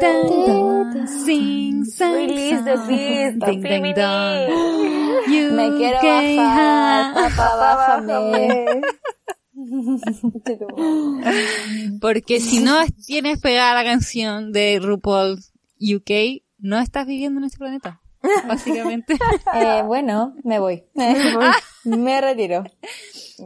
Dong. Sing sang Release the beast, Ding ding dong. Me quiero bajar, papá, bájame. Porque si no tienes pegada la canción de RuPaul UK, no estás viviendo en este planeta. Básicamente. Eh, bueno, me voy. me retiro.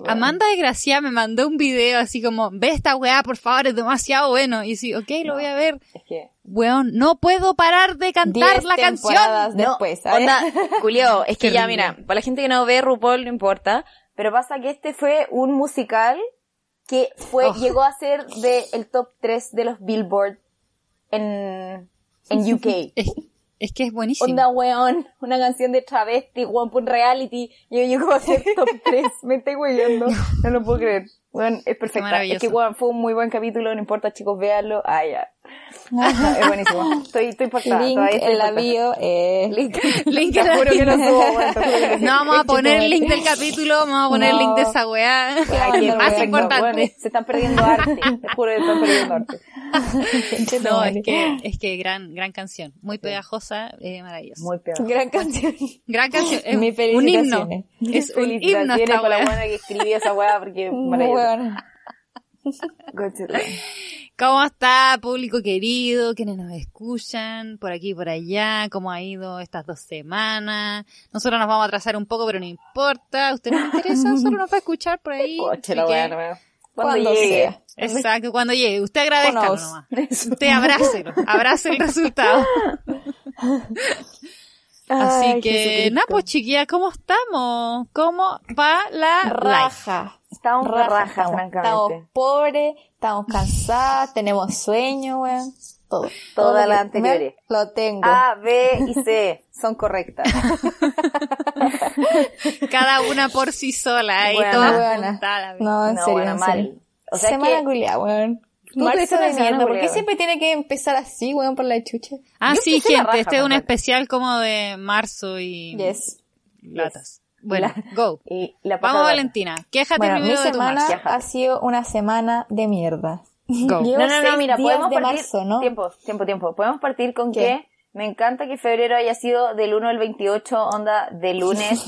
Amanda de Gracia me mandó un video así como, ve esta weá, por favor, es demasiado bueno. Y sí, ok, lo voy a ver. Es que... Weón, no puedo parar de cantar Diez la canción. temporadas después, ¿sabes? Onda, Julio, es que ya, mira, para la gente que no ve RuPaul no importa, pero pasa que este fue un musical que fue, Oh. llegó a ser de el top 3 de los Billboard en, en UK. Es, que es buenísimo. Onda, weón, una canción de travesti, weón, por reality, y llegó a ser top 3, me estoy weyendo, no lo puedo creer. Weón, es perfecta. maravilloso. Es que, weón, fue un muy buen capítulo, no importa, chicos, véanlo. Ah, ya. Es buenísimo. Estoy, estoy portada. Link todavía estoy en la portada. bio. Eh, Link. Link Te juro que no subo, que vamos a poner el link del capítulo, vamos a poner el No. link de esa weá. Más importante. se están perdiendo arte. Te juro que están perdiendo arte. No, es que, es que gran, gran canción. Muy pegajosa, eh, maravillosa. Muy peor. gran canción. Gran canción. Es un himno. Es un himno esta para la buena que escribió esa weá porque maravilloso. Bueno. ¿Cómo está, público querido? ¿Quiénes nos escuchan? Por aquí y por allá. ¿Cómo ha ido estas dos semanas? Nosotros nos vamos a atrasar un poco, pero no importa. Usted no le interesa, solo nos va a escuchar por ahí. Coche la Así que- weá, no me- Cuando Cuando llegue. sea. Exacto, cuando llegue. Usted agradezca nomás. Usted abrácelo. Abrace el resultado. Así Ay, que, nada, pues chiquillas, ¿cómo estamos? ¿Cómo va la life? raja. Estamos de raja, estamos, francamente. estamos pobres, estamos cansadas, tenemos sueño, weón. Todo. Todas las anteriores. Lo tengo. A, B y C son correctas. Cada una por sí sola y Buena. todas juntadas. no, en No, serio, en mal. serio. O sea, semana que- culiada, weón. Tú Marzo de mierda. ¿Por qué siempre tiene que empezar así, weón, por la chucha? Ah, Yo sí, gente, raja, este es un especial como de marzo y Yes. latas. Bueno, La- go. Y la Vamos, pasada- Valentina. Quéjate Bueno, mi primero de tu semana marzo. ha sido una semana de mierda. Go. Llevo No, no, no, mira, podemos de partir... marzo, ¿no? Tiempo, tiempo, tiempo. Podemos partir con ¿Qué? que me encanta que febrero haya sido del 1 al 28, onda de lunes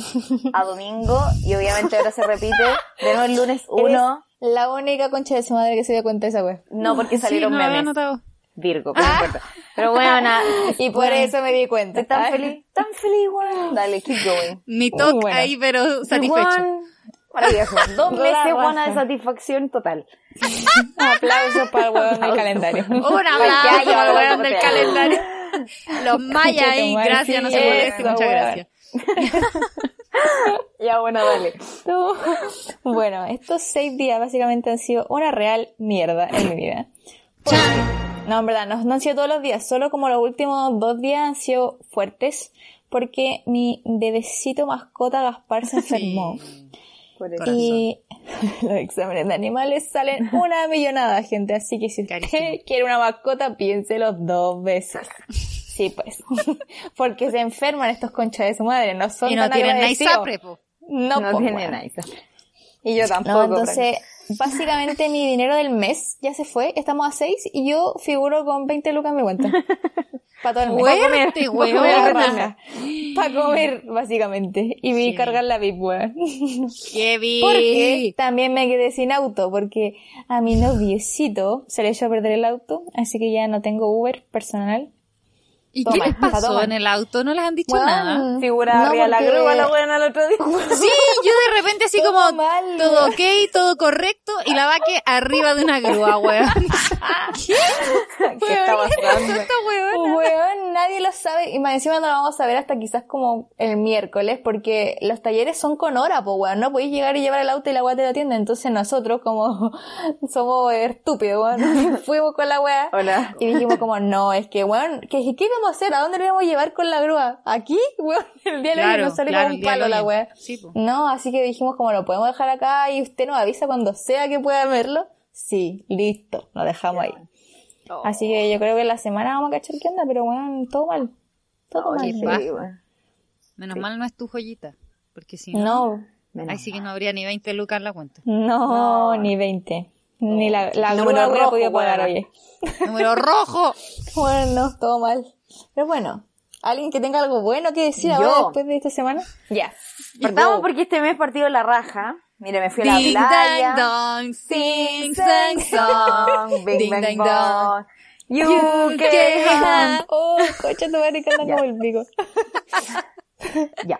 a domingo. Y obviamente ahora se repite de nuevo el lunes 1. Eres la única concha de su madre que se dio cuenta de esa weón. No porque Sí, salieron no lo había memes. Virgo, pero no importa. Pero bueno. Y por Bueno, eso me di cuenta. Estoy tan Ay. feliz, tan feliz, weón. Dale, keep going. Ni toque bueno. ahí, pero satisfecho. Maravilloso. Dos meses, buena de satisfacción total. Aplausos para el weón del calendario. Un haya al abrazo weón del para calendario. Los mayas ahí, gracias, no se moleste, eso, muchas gracias. Ya, bueno, dale. No. Bueno, estos seis días básicamente han sido una real mierda en mi vida. Porque- No, en verdad, no, no han sido todos los días, solo como los últimos dos días han sido fuertes, porque mi bebecito mascota Gaspar se enfermó. Por eso. Corazón. Y los exámenes de animales salen una millonada, gente. Así que si usted Carísimo. quiere una mascota, piénselo dos veces. Sí, pues. Porque se enferman estos conchas de su madre. No son Y no tan tienen agradecidos. Po. No, No po, tiene weón. nada. Y yo tampoco. No, entonces, básicamente mi dinero del mes ya se fue. Estamos a 6 y yo figuro con 20 lucas en mi cuenta. Para todo el mes. Weona. Para comer, básicamente. Y vi Sí. cargar la VIP, weón. Qué. Porque también me quedé sin auto, porque a mi noviecito se le echó a perder el auto, así que ya no tengo Uber personal. ¿Y Toma, qué les pasó toma. en el auto? ¿No les han dicho Weón, nada? Figura no, la grúa la buena el otro día. Sí, yo de repente así Todo como mal, todo weón. ok, todo correcto y la vaque arriba de una grúa, weón. ¿Qué? ¿Qué está pasando? Esta weona. lo sabe y más encima no lo vamos a ver hasta quizás como el miércoles porque los talleres son con hora, pues weón, no podéis llegar y llevar el auto y la weá te lo atiende, entonces nosotros como somos estúpidos, weón, fuimos con la weá Hola. y dijimos como, no, es que weón, ¿qué, ¿qué vamos a hacer? ¿A dónde lo vamos a llevar con la grúa? ¿Aquí? Weón, el día de hoy nos sale claro, como un palo la weá. Sí. No, así que dijimos como lo podemos dejar acá y usted nos avisa cuando sea que pueda verlo. Sí, listo, lo dejamos ahí. Así que yo creo que la semana vamos a cachar qué onda, pero bueno, todo mal. Todo mal. Sí. Menos mal no es tu joyita. Porque si no, No, ahí sí que no habría ni 20 lucas en la cuenta. no, No. ni 20. Ni la, la Número grúa hubiera rojo, podido pagar, oye. Número rojo. Bueno, todo mal. Pero bueno, ¿alguien que tenga algo bueno que decir Yo. ahora después de esta semana? Ya. Partamos porque este mes partido la raja. Mira, me fui a la Ding playa. dang dong, Sing, sing sang song, bing, Ding bang, dang dong. You You can. Oh, coche, tu madre que anda como el pico. Ya.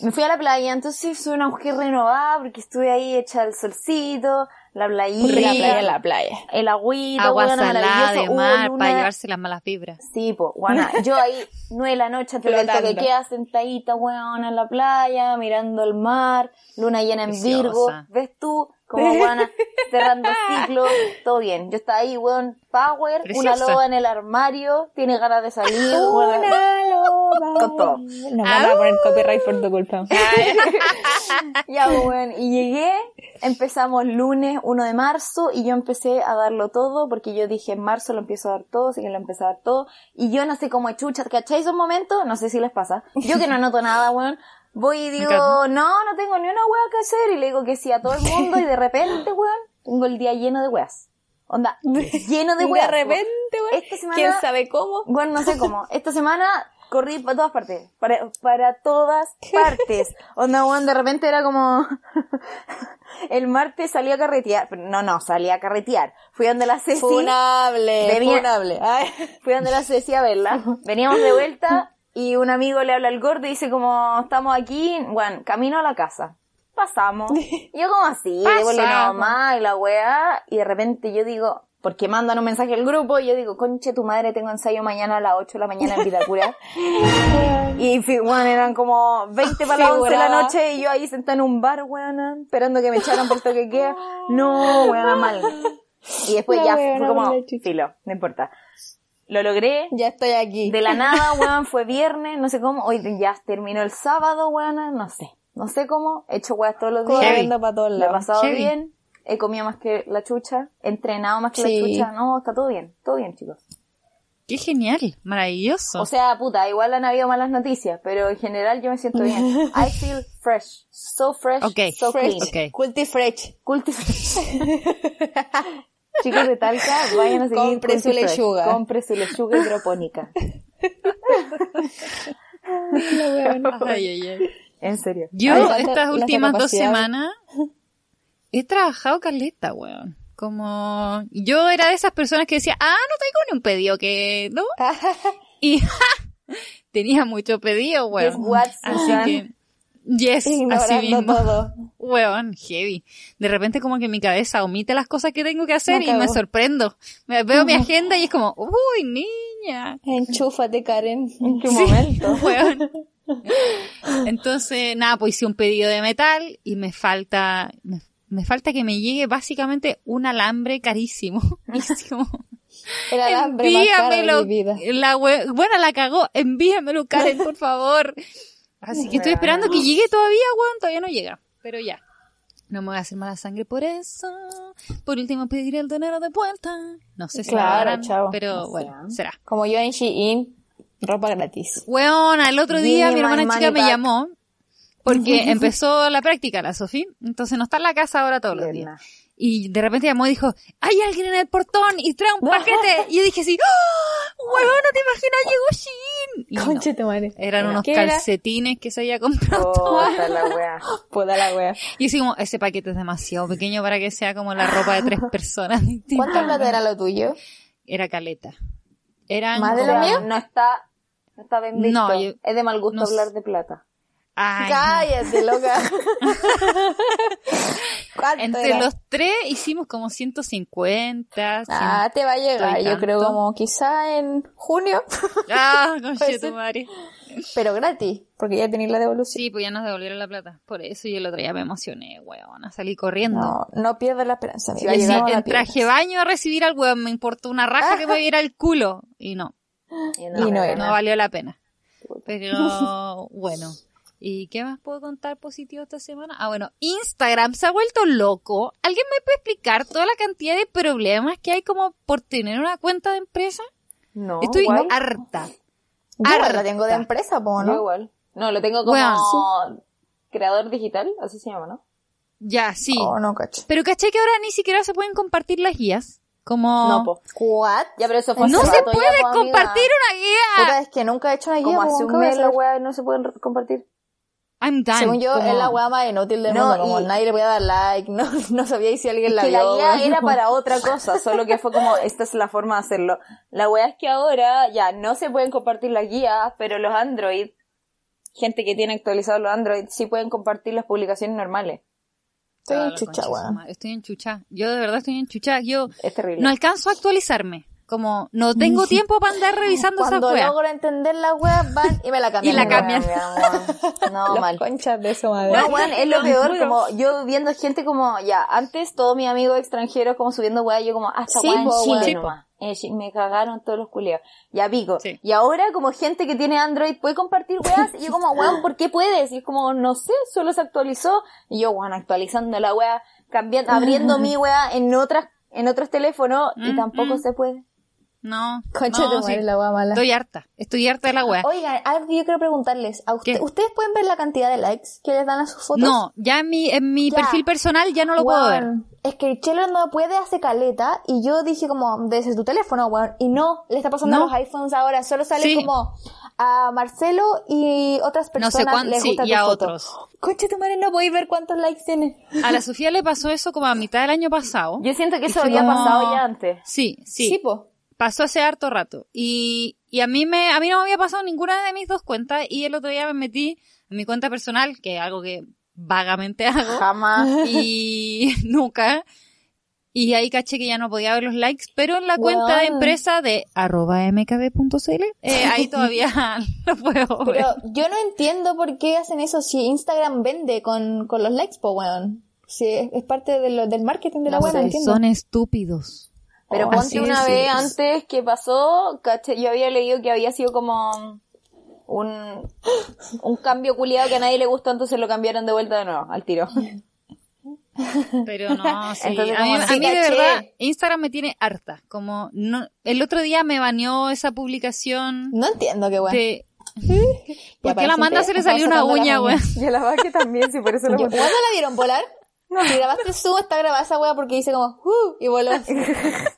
Me fui a la playa, entonces fue una mujer renovada porque estuve ahí hecha al solcito, la playita, La playa, la playa. el agüita, Agua weona, salada maravilloso. de mar para llevarse las malas vibras. Sí, po, guana. Yo ahí, nueve de la noche, antes del Flotando. queda sentadita, weón, en la playa, mirando el mar, luna llena en Preciosa. Virgo. ¿Ves tú? Como guana, cerrando ciclo, todo bien. Yo estaba ahí, weón, power, una loba en el armario, tiene ganas de salir, weón. Una loba. Con todo. Nos van a poner copyright por tu culpa. Ya, weón, y llegué, empezamos lunes 1 de marzo y yo empecé a darlo todo porque yo dije en marzo lo empiezo a dar todo, así que lo empecé a dar todo. Y yo no sé cómo chucha, ¿cacháis esos momentos? No sé si les pasa. Yo que no anoto nada, weón. Voy y digo, no, no tengo ni una wea que hacer y le digo que sí a todo el mundo y de repente, weón, tengo el día lleno de weas. Onda, lleno de De weas. repente, güey. Esta semana- ¿Quién sabe cómo? Bueno, no sé cómo. Esta semana corrí para todas partes. Para, para todas partes. Onda, weón, de repente era como... El martes salí a carretear. No, no, salí a carretear. Fui donde la Ceci. Funable, Venía- funable. Ay. Fui donde la Ceci a verla. Veníamos de vuelta y un amigo le habla al gordo y dice como, estamos aquí, bueno, camino a la casa. Pasamos. Yo como así, devuelve Pasamos. mamá y la weá. Y de repente yo digo, porque mandan un mensaje al grupo y yo digo, conche tu madre, tengo ensayo mañana a las 8 de la mañana en Vitacura. y weón, eran como 20 para las 11 de la noche y yo ahí sentada en un bar, weón, esperando que me echaran por toque que queda. No, weón, mal. Y después La ya weona fue como, la filo, no importa. Lo logré, Ya estoy aquí. de la nada, weón, fue viernes, no sé cómo, hoy ya terminó el sábado, weón, no sé, no sé cómo, he hecho weas todos los días. Corriendo para todos lo he lados. pasado bien, he comido más que la chucha, he entrenado más que Sí. la chucha, no, está todo bien, todo bien, chicos. Qué genial, maravilloso. O sea, puta, igual han habido malas noticias, pero en general yo me siento bien. I feel fresh, so fresh, Ok, so Fresh. clean. Ok. Culti fresh. Culti fresh. Chicos de Talca, vayan a seguir Compre su Fresh. lechuga. Compre su lechuga hidropónica. Ay, ay, ay. En serio. Yo estas últimas dos semanas he trabajado caleta, weón. Como yo era de esas personas que decía, ah, no tengo ni un pedido que, ¿no? Y tenía mucho pedido, weón. Así que, yes, así mismo. todo. Weón, heavy. De repente como que mi cabeza omite las cosas que tengo que hacer Me y me sorprendo. Me veo mi agenda y es como, uy, niña. Enchúfate, Karen. ¿En qué momento? Weón. Entonces, nada, pues hice un pedido de metal y me falta, me, me falta que me llegue básicamente un alambre carísimo. El alambre más caro de mi vida. La we- bueno, la cagó, envíamelo, Karen, por favor. Así que estoy esperando que llegue todavía, weón, todavía no llega. Pero ya. No me voy a hacer mala sangre por eso. Por último, pediré el dinero de vuelta. No sé si lo Claro, darán, chao. pero No bueno, ¿eh? será. Como yo en Shein, ropa gratis. Weona, el otro día mi hermana chica me back. llamó porque empezó la práctica, la Sofía. Entonces no está en la casa ahora todos los días. Y de repente llamó y dijo, hay alguien en el portón y trae un paquete. y yo dije así, ¡Oh! Huevón, no te imaginas, llegó Shein. Y no, Conche tu madre. eran unos calcetines que se había comprado. Puta la wea. Puta la wea. Y así como, ese paquete es demasiado pequeño para que sea como la ropa de tres personas distintas. ¿Cuánto plata era lo tuyo? Era caleta. Eran ¿Más de como- lo mío? No está, no está bien visto. No, yo- es de mal gusto no hablar de plata. Ay, Cállate, loca. ¿Cuánto Entre era? los tres hicimos como 150. Ah, te va a llegar, y yo creo como quizá en junio, Ah, conche tu madre. pero gratis, porque ya tenéis la devolución. Sí, pues ya nos devolvieron la plata. Por eso yo el otro día me emocioné, weón. A salir corriendo. No, no pierdas la esperanza, Sí, amiga. Y No la en traje baño a recibir al weón. Me importó una raja que me viera el culo. Y no, Y no era. no valió la pena. Pero bueno. ¿Y qué más puedo contar positivo esta semana? Ah, bueno, Instagram se ha vuelto loco. ¿Alguien me puede explicar toda la cantidad de problemas que hay como por tener una cuenta de empresa? No, Estoy igual. harta. Yo igual la harta. tengo de empresa, Yo ¿no? igual. No, lo tengo como creador digital, así se llama, ¿no? Ya, sí. Oh, no, cacho. Pero caché que ahora ni siquiera se pueden compartir las guías. Como... No, po. ¿What? Ya, pero eso fue No se ya, puede amiga. compartir una guía. Puta, es que nunca he hecho una guía, Como hace nunca un mes la saber. weá no se pueden compartir. I'm done. Según yo, Como- es la weá más inútil del No, mundo, como y- nadie le voy a dar like, no, no sabía si alguien Es la que vio. la guía era para otra cosa, solo que fue como, esta es la forma de hacerlo. La weá es que ahora ya no se pueden compartir las guías, pero los Android, gente que tiene actualizados los Android, sí pueden compartir las publicaciones normales. Estoy en chucha, madre. Estoy en chucha. Yo de verdad estoy en chucha. Yo Es terrible. no alcanzo a actualizarme. Como no tengo tiempo para andar revisando esa Cuando wea. logro entender la weá, van y me la cambian. Y la cambian. No, Las mal. conchas de su madre. No, weón, es lo peor, como yo viendo gente como, ya, antes todos mis amigos extranjeros como subiendo weá, yo como, hasta Sí, weá en po, Chile weón. Sí, nomás. Eh, sí, me cagaron todos los culiados. Ya pico. Sí. Y ahora como gente que tiene Android puede compartir weas, y yo como, weón, ¿por qué puedes? Y es como, no sé, solo se actualizó. Y yo, weón, actualizando la wea, cambiando, abriendo mi wea en otras, en otros teléfonos, y tampoco mm. se puede. No, Concha no, de madre, sí. la mala. Estoy harta. Estoy harta de la wea. Oigan, algo que yo quiero preguntarles. ¿A usted-. ¿Ustedes pueden ver la cantidad de likes que les dan a sus fotos? No, ya en mi, en mi Ya. perfil personal ya no lo puedo ver. Es que Chelo no puede hacer caleta y yo dije como, desde tu teléfono, weón. Y no, le está pasando No. a los iPhones ahora. Solo sale Sí. como a Marcelo y otras No personas sé cuántos, les sí, gusta y tu a foto. otros. Coche tu madre, no podéis ver cuántos likes tiene. A la Sofía le pasó eso como a mitad del año pasado. Yo siento que eso había como- pasado ya antes. Sí, sí. Sí, po. Pasó hace harto rato. Y, y a mí me, a mí no me había pasado ninguna de mis dos cuentas y el otro día me metí en mi cuenta personal, que es algo que vagamente hago, Jamás. y nunca. Y ahí caché que ya no podía ver los likes, pero en la cuenta de empresa de arroba mkb.cl, eh, ahí todavía lo puedo ver. Pero yo no entiendo por qué hacen eso si Instagram vende con, con los likes, po, weón. Si es, es parte de lo- del marketing de la No web, no entiendo. son estúpidos. Pero Oh, ponte una es, vez sí. antes que pasó, caché, yo había leído que había sido como un, un cambio culiado que a nadie le gustó, entonces lo cambiaron de vuelta de nuevo, al tiro. Pero no, sí. Entonces, a mí, a mí de verdad, Instagram me tiene harta. Como, no, el otro día me baneó esa publicación No entiendo qué de... Ya, ¿Por qué la manda se le salió una uña, weón? Y a la vaca también, sí, por eso Yo- ¿Cuándo la vieron volar? Si grabaste Zoom, está grabada esa wea porque dice como, uh, y voló.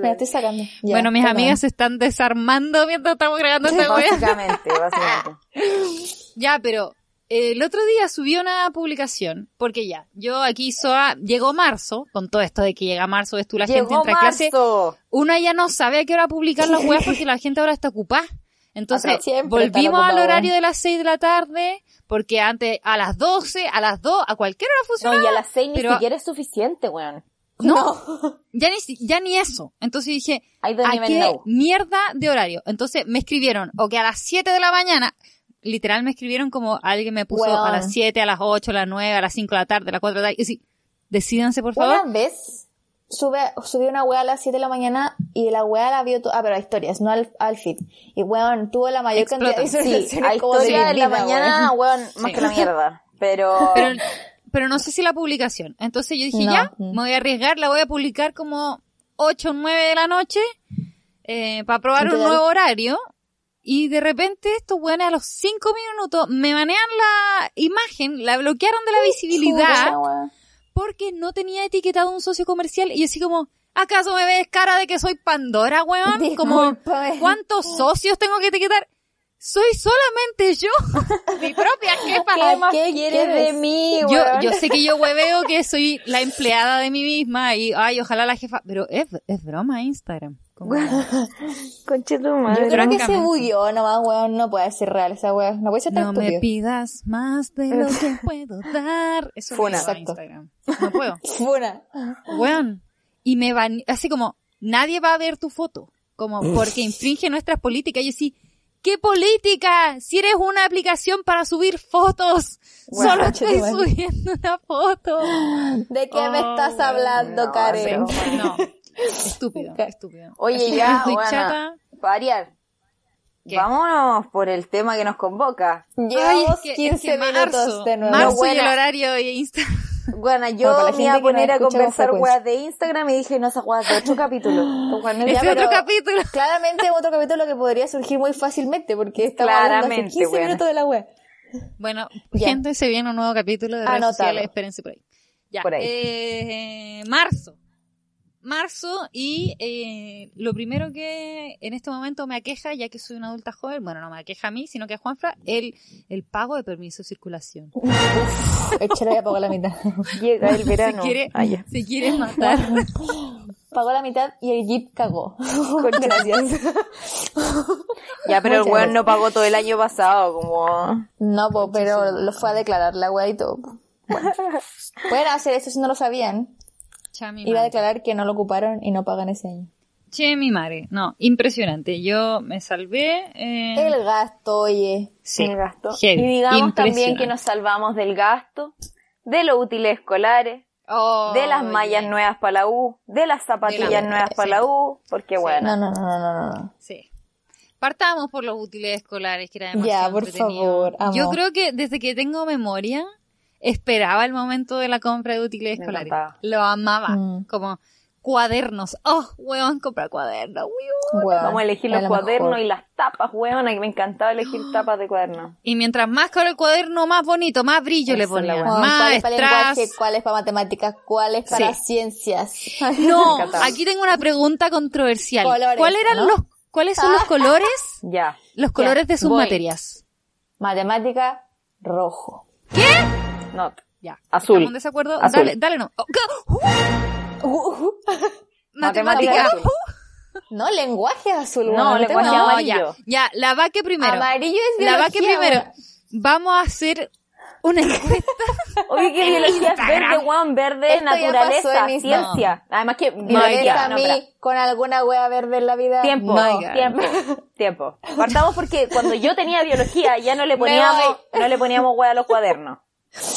Me estoy sacando. Ya, bueno, mis amigas se están desarmando mientras estamos grabando esta. Básicamente, básicamente. Ya, pero eh, el otro día subí una publicación, porque ya, yo aquí SOA, llegó marzo, con todo esto de que llega marzo, ves tú, la gente entra a clase, marzo. una ya no sabe a qué hora publicar las weas porque la gente ahora está ocupada. Entonces, volvimos al horario de las 6 de la tarde, porque antes a las 12, a las 2, a cualquier hora funcionaba. No, y a las seis ni pero- siquiera es suficiente, weón. No, ya ni, ya ni eso. Entonces dije, ¿a qué know. mierda de horario? Entonces me escribieron, o que a las 7 de la mañana, literal me escribieron como alguien me puso a las 7, a las 8, a las 9, a las 5 de la tarde, a las 4 de la tarde. Y sí, decídanse por favor. Una vez sube, subí una wea a las 7 de la mañana y la wea la vio, ah, pero a historias, no al, al feed. Y weón, tuvo la mayor Explota. cantidad de Sí, visualizaciones como de historia mi de la vida, mañana, weón. weón, más que la mierda. Pero, Pero, pero no sé si la publicación. Entonces yo dije, No. ya, me voy a arriesgar, la voy a publicar como 8 o 9 de la noche, eh, para probar un nuevo horario. Y de repente estos weones a los 5 minutos me manean la imagen, la bloquearon de la visibilidad. Porque no tenía etiquetado un socio comercial y yo así como, ¿acaso me ves cara de que soy Pandora, weón? Como. ¿cuántos socios tengo que etiquetar? Soy solamente yo, mi propia jefa. ¿qué más ¿Qué quieres de mí, Yo, yo sé que yo hueveo que soy la empleada de mí misma y, ay, ojalá la jefa, pero es, es broma Instagram. Conche tu Yo madre. creo que se bugueó nomás, weón. No puede ser real esa weón. No puede ser tan No me pidas más de lo que puedo dar. Eso Funa. Exacto. Instagram. No puedo. Funa. Weón. Y me van, así como, nadie va a ver tu foto. Como, porque infringe nuestras políticas. Y yo sí, ¿qué política? Si eres una aplicación para subir fotos. Bueno, Solo estoy subiendo una foto. ¿De qué me Oh, estás hablando, no, Karen? No. Estúpido, estúpido. Oye, Así ya, chata. Variar. ¿Qué? Vámonos por el tema que nos convoca. Ay, Llevamos es que- es 15 que minutos marzo, de nuevo. Marzo y el horario y Insta. Bueno, yo Bueno, me iba a poner a conversar weas de Instagram y dije, no, esas weas de otro capítulo. Bueno, ya, otro capítulo. Claramente otro capítulo que podría surgir muy fácilmente porque estamos hablando hace Claramente, 15 buena. minutos de la web. Bueno, Ya. gente, se viene un nuevo capítulo de redes Anotado. sociales, espérense por ahí. Ya, Por ahí. eh, marzo. Marzo y eh, lo primero que en este momento me aqueja, ya que soy una adulta joven, bueno, no me aqueja a mí, sino que a Juanfra, el, el pago de permiso de circulación. Échale ya pagó la mitad. Llega el verano. Se quiere, Ah, se quiere matar. Pagó la mitad y el Jeep cagó. Gracias. Ya, pero el weón no pagó todo el año pasado, como... No, po, pero lo fue a declarar la wea y todo. Bueno. Pueden hacer eso si no lo sabían. Cha, mi Iba a declarar que no lo ocuparon y no pagan ese año. Che, mi madre. No, impresionante. Yo me salvé. eh, El gasto, oye. sí, el gasto. heavy, Y digamos también que nos salvamos del gasto, de los útiles escolares, Oh, de las mallas yeah. nuevas para la U, de las zapatillas la- nuevas para la U, porque bueno. No, no, no, no, no, no. Sí. Partamos por los útiles escolares, que era Ya, demasiado por entretenido. favor, amo. Yo creo que desde que tengo memoria, esperaba el momento de la compra de útiles Me escolares. encantaba. Lo amaba. Mm. Como cuadernos. Oh, weón, comprar cuadernos. weón. Vamos a elegir los lo cuadernos mejor. y las tapas, weón, que me encantaba elegir tapas de cuadernos. Y mientras más caro el cuaderno, más bonito, más brillo le Esa es la ponían. weá. Weón, Más ¿Cuál es para lenguaje? ¿Cuál es para matemáticas? ¿Cuál es para Sí. ciencias? No, aquí tengo una pregunta controversial. Colores, ¿Cuáles eran ¿no? los, ¿Cuáles son los colores? Ya. Los colores de sus voy. materias. Matemática, rojo. No. Ya. Azul. ¿Estamos en desacuerdo? Azul. Dale, dale no. Oh, ca- uh, Matemática Matemática. No, lenguaje azul. No, lenguaje No, amarillo. ya, ya, la vaque primero. Amarillo es La vaque biología, primero. Vamos a hacer una encuesta. Oye, que biología es verde, weón, verde, Esto naturaleza, ciencia. Además que ¿Me biología, a no, mí con alguna wea verde en la vida? Tiempo, tiempo, tiempo. Partamos porque cuando yo tenía biología ya no le poníamos, no le poníamos hueá a los cuadernos.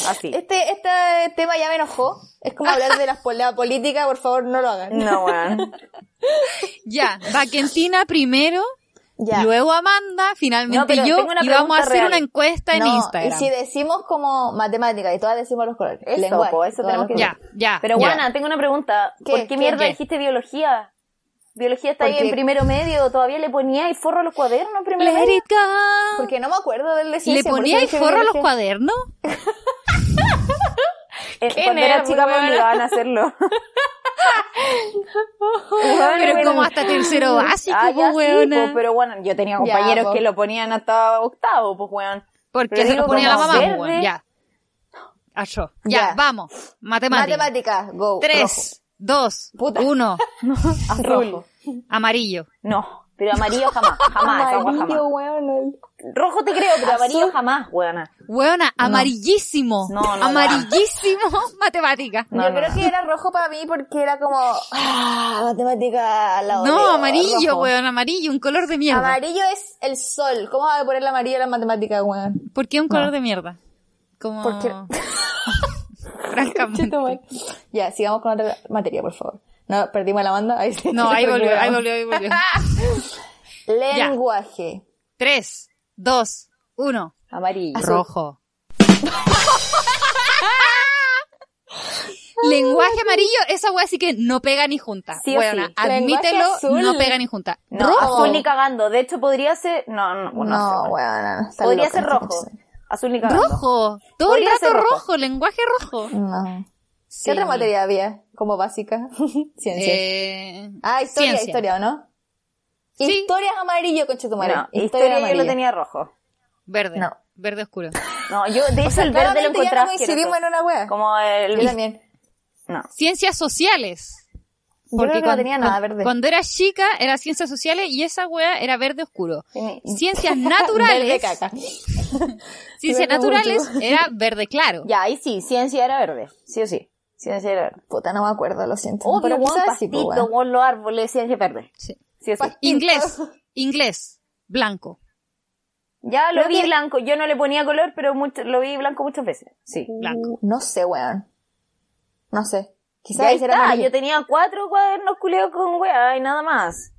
Así. Este, este tema ya me enojó. Es como hablar de la, la política, por favor, no lo hagan. No, weón. ya, Vaquentina primero, Ya. luego Amanda, finalmente No, yo, y vamos a hacer real. una encuesta en No, Instagram. Y si decimos como matemática y todas decimos los colores. Eso, lenguaje, po, eso tenemos que Ya, ya. Pero ya. Juana, tengo una pregunta. ¿Qué? ¿Por qué ¿Qué? mierda ¿Qué? dijiste biología? Biología está ahí en primero medio, todavía le ponía y forro a los cuadernos en primero medio. Porque no me acuerdo del de ¿Le ciencia, por ponía el forro a los cuadernos? Eh, Qué Cuando era chica me weona. obligaban a hacerlo. Pero es como hasta tercero básico, Ah, pues, sí, weona. po, pero bueno, yo tenía Ya, compañeros po. que lo ponían hasta octavo, pues weón. Porque Pero se los ponía la mamá, pues, weón. Ya. Acho. Ya, Ya. vamos. Matemática. Matemática, go. Tres, dos, Puta. uno. Rojo. Amarillo. No, pero amarillo jamás, jamás. Amarillo, weón. Rojo te creo, pero amarillo Azul. jamás, weona. Weona, amarillísimo. No, no, Amarillísimo. Matemática. No, Yo no, creo no. que era rojo para mí porque era como, ah, matemática la odio, No, amarillo, rojo. weón, amarillo, un color de mierda. Amarillo es el sol. ¿Cómo va a poner la amarillo en la matemática, weón? ¿Por qué un color de mierda? Como... Porque- Francamente. ya, sigamos con otra materia, por favor. No, perdimos la banda. Ahí sí. No, ahí volvió, ahí volvió, ahí volvió. Lenguaje. Tres, dos, uno. Amarillo. Rojo. Lenguaje amarillo, esa wea sí que no pega ni junta. Sí o Weona, sí. admítelo, azul. no pega ni junta. No, Rojo. azul ni cagando. De hecho, podría ser... No, no, no, No, sé, Podría loca ser rojo. persona. Azul ni cagando. Rojo. Todo Podría el rato rojo. rojo. lenguaje rojo. No. Sí. ¿Qué otra materia había como básica? Ciencia. Eh, ah, historia, ciencia. historia, ¿o no? Sí. Historia es amarillo, conchetumare. No, historia yo lo tenía rojo. Verde. No. Verde oscuro. No, yo de hecho O sea, el verde lo encontraba no coincidimos en una wea. Como el... Yo también. No. Ciencias sociales. Creo que no tenía nada verde. Cuando era chica era ciencias sociales y esa wea era verde oscuro. Ciencias naturales, caca. ciencias naturales era verde claro. Ya, ahí sí, ciencia era verde. Sí o sí. Ciencia era verde. Puta, no me acuerdo, lo siento. Obvio, sí, pastito, pues, los árboles, ciencia verde. Sí. Sí o sí. Inglés, inglés, blanco. Ya lo Creo vi que- blanco. Yo no le ponía color, pero mucho, lo vi blanco muchas veces. Sí. Blanco. No sé, weón. No sé. Quizás era. Yo tenía cuatro cuadernos culeos con weá y nada más.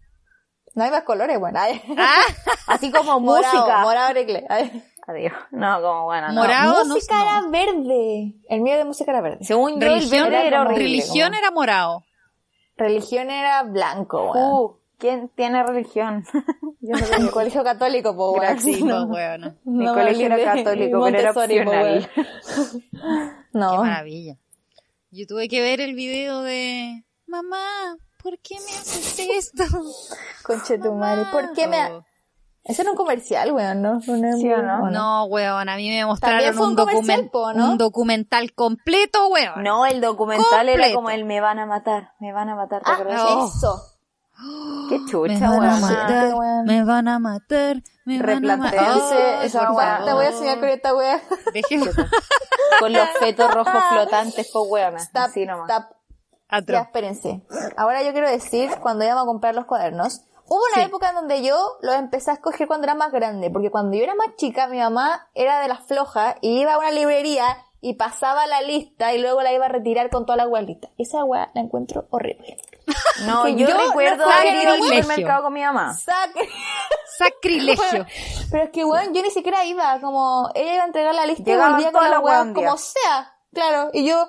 No hay más colores. Ay. Ah, Así como Morado, música. Morado brecle. Ay. Adiós. No, como bueno, no. Morado. no- música no. era verde. El mío de música era verde. Según yo, el religión, verde era horrible. religión como- era morado. Religión era blanco, weón. Uh, ¿quién tiene religión? yo no En tengo. colegio católico, po, weón. Sí, No. pues. Mi No, colegio era católico, pero era opcional. weón. Qué No. maravilla. Yo tuve que ver el video de mamá, ¿por qué me haces esto? Conche tu madre. ¿Por qué me.? ha- Ese era un comercial, weón, ¿no? Un- ¿Sí o no? No, weón, a mí me mostraron un, un comercial, documen- po, ¿no? un documental completo, weón. No, el documental era Completo. como el me van a matar, me van a matar, ¿te Ah, acuerdas? eso. Qué me chucha, van a weón. matar, weón. me van a matar, me van a esa weá. Te voy a enseñar con esta wea. Déjenme Con los fetos rojos flotantes, pues weona. Tap, Así nomás. tap. Ya, atroz. espérense. Ahora yo quiero decir, cuando íbamos a comprar los cuadernos, hubo una Sí. época en donde yo los empecé a escoger cuando era más grande, porque cuando yo era más chica, mi mamá era de las flojas y iba a una librería y pasaba la lista y luego la iba a retirar con toda la weá lista. Esa weá la encuentro horrible. No, yo, yo recuerdo haber ido al supermercado con mi mamá. Sacrilegio. Pero es que, weón, yo ni siquiera iba, como, ella iba a entregar la lista y Llegaban volvía con la día. como sea. Claro, y yo,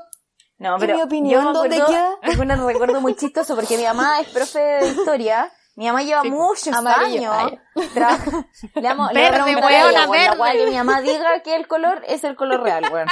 No, ¿Y pero mi opinión yo dónde acuerdo, queda? tengo un recuerdo muy chistoso porque mi mamá es profe de historia. Mi mamá lleva muchos Amarillo. años. Le le Verde, un weona, La que mi mamá diga que el color es el color real, weón.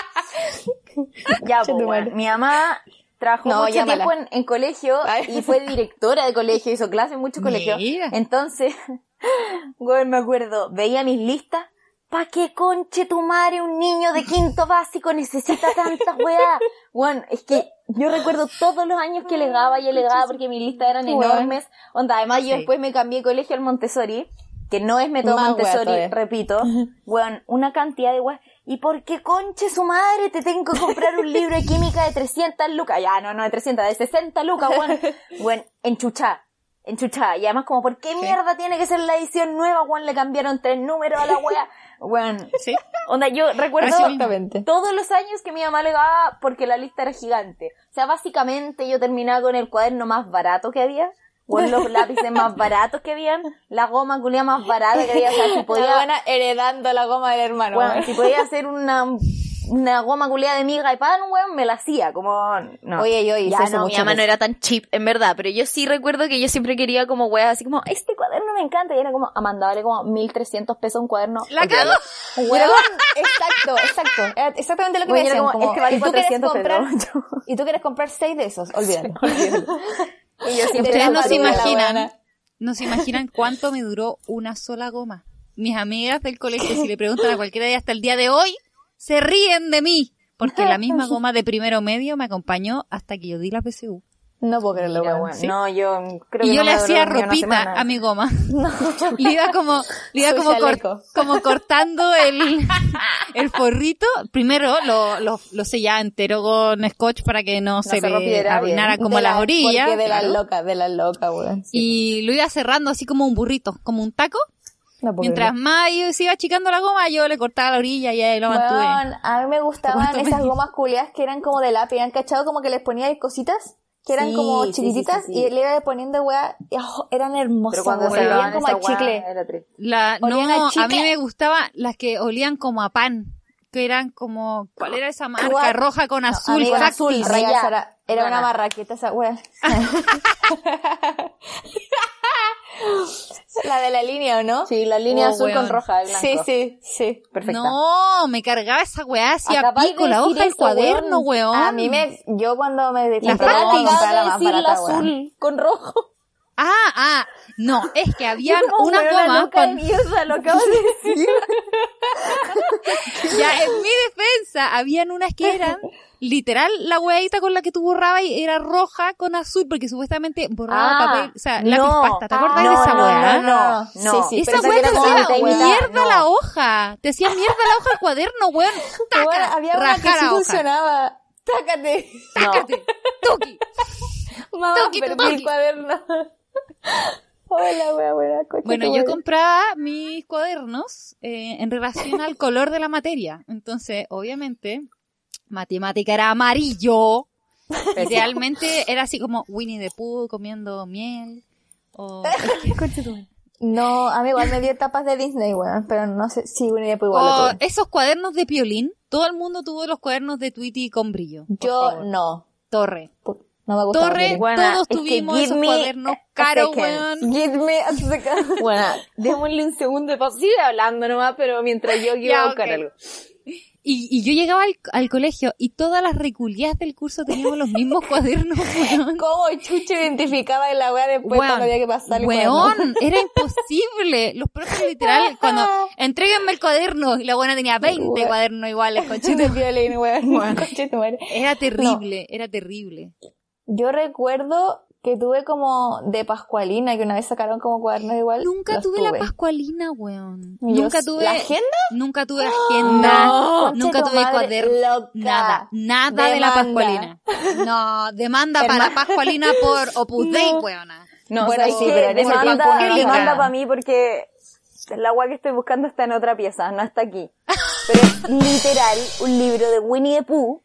Ya, pues, madre. Mi mamá trabajó No, mucho llámala. tiempo en, en colegio Ay. y fue directora de colegio, hizo clases en muchos colegios. Entonces, weón, me acuerdo, veía mis listas. ¿Pa qué conche tu madre un niño de quinto básico necesita tantas weas? Weón, es que yo recuerdo todos los años que legaba y legaba porque mis listas eran enormes. Onda, además yo Sí. después me cambié de colegio al Montessori, que no es método Más Montessori, repito. Weón, una cantidad de weas. ¿Y por qué conche su madre te tengo que comprar un libro de química de 300 lucas? Ya, no, no de 300, de 60 lucas, weón. Weón, enchuchá. Enchuchá. Y además como, ¿por qué mierda tiene que ser la edición nueva, weón? Le cambiaron tres números a la wea. Weón. Sí. Onda, yo recuerdo todos los años que mi mamá le daba porque la lista era gigante. O sea, básicamente yo terminaba con el cuaderno más barato que había. O los lápices más baratos que habían. La goma culia más barata que había. O sea, si la buena heredando la goma del hermano. si podía hacer una, una goma culia de miga y pan, weón, me la hacía. Como, no. Oye, yo hice ya eso no, mi mamá no era tan cheap, en verdad, pero yo sí recuerdo que yo siempre quería como weas así como, este cuaderno me encanta, y era como, Amanda, vale como 1300 pesos un cuaderno. La Olvídalo. cagó. Weón, exacto, exacto. Era exactamente lo que Weón, me decían. como, Como, este vale y tú quieres 400 comprar, pesos. y tú quieres comprar seis de esos, olvídalo. Y yo siempre Ustedes no se imaginan, no se imaginan cuánto me duró una sola goma. Mis amigas del colegio, si le preguntan a cualquiera de ellas hasta el día de hoy, se ríen de mí. Porque la misma goma de primero medio me acompañó hasta que yo di la PSU. No puedo creerlo, weón, No, yo creo Y que yo no le hacía ropita a mi goma. Le iba como, le iba como, cor- como cortando el, el forrito. Primero lo, lo, lo sellaba entero con scotch para que no, se, se le arruinara como las la- orillas. Porque de la claro. loca, de la loca, weón. Sí. Y lo iba cerrando así como un burrito, como un taco. No Mientras más yo se iba achicando la goma, yo le cortaba la orilla y ahí lo mantuve. Weón, a mí me gustaban esas gomas culiadas que eran como de lápiz, ¿han cachado? Como que les ponía cositas que eran Sí, como sí, sí, chiquititas sí, sí. y le iba poniendo weá, y, oh, eran hermosas, Pero olían como a chicle. La, no, olían a a, chicle. mí me gustaban las que olían como a pan. Que eran como, ¿cuál era esa marca? ¿Cuál? Roja con azul, Amiga, factis. azul, rayá, era, una marraqueta esa weá. la de la línea, ¿o no? Sí, la línea Oh, azul weón. con roja blanco. sí, sí, sí. Perfecta. No, me cargaba esa weá hacia Acabáis pico, de la hoja del cuaderno, weón. weón. A mí me, yo cuando me La Fran la la más la weón. azul con rojo. Ah, ah, no, es que habían Como una de con... lo acabas de decir. Ya, en mi defensa, habían unas que eran literal la hueadita con la que tú borrabas y era roja con azul porque supuestamente borraba Ah, papel, o sea, no. lápiz pasta, ¿te acordás de esa no, hueá? no, no, no. sí, Esa hueá esa te hacía mierda no. la hoja. Te hacía mierda la hoja al cuaderno, weón. Taca, Bueno, había una que sí funcionaba. Tácate. No. Tácate, tuki. Mamá, Toqui, perdí el cuaderno. Hola, wea, buena coche. Bueno, yo compraba mis cuadernos eh, en relación al color de la materia. Entonces, obviamente, matemática era amarillo. Realmente era así como Winnie the Pooh comiendo miel. O, No, a mí igual me dio tapas de Disney, weón, pero no sé si Winnie the Pooh igual lo o tuve. esos cuadernos de piolín. Todo el mundo tuvo los cuadernos de Tweety con brillo. por Yo no. Torre. No me gusta. Torre, todos tuvimos esos me cuadernos caros, weón. Give me a second. Bueno, démosle un segundo de pausa. Sigue hablando nomás, pero mientras yo quiero Ya, buscar algo. Y, y yo llegaba al, al colegio y todas las reculias del curso teníamos los mismos cuadernos, weón. ¿Cómo chucho identificaba la wea después Weón, cuando había que pasar el weón, cuaderno? era imposible. Los profes literal, cuando entréguenme el cuaderno y la buena tenía 20 Weón. cuadernos iguales, conchito. Era terrible, era terrible. Yo recuerdo que tuve como de Pascualina, que una vez sacaron como cuadernos igual. Nunca tuve, la pascualina, weón. Nunca tuve, ¿La agenda? nunca tuve agenda, No, nunca tuve cuaderno, nada, nada de la pascualina. No, demanda para la pascualina por Opus Dei, weona. No, Bueno, ¿sabes sí, qué? pero en ese demanda, tiempo no demanda para mí porque el agua que estoy buscando está en otra pieza, no está aquí. Pero es literal un libro de Winnie the Pooh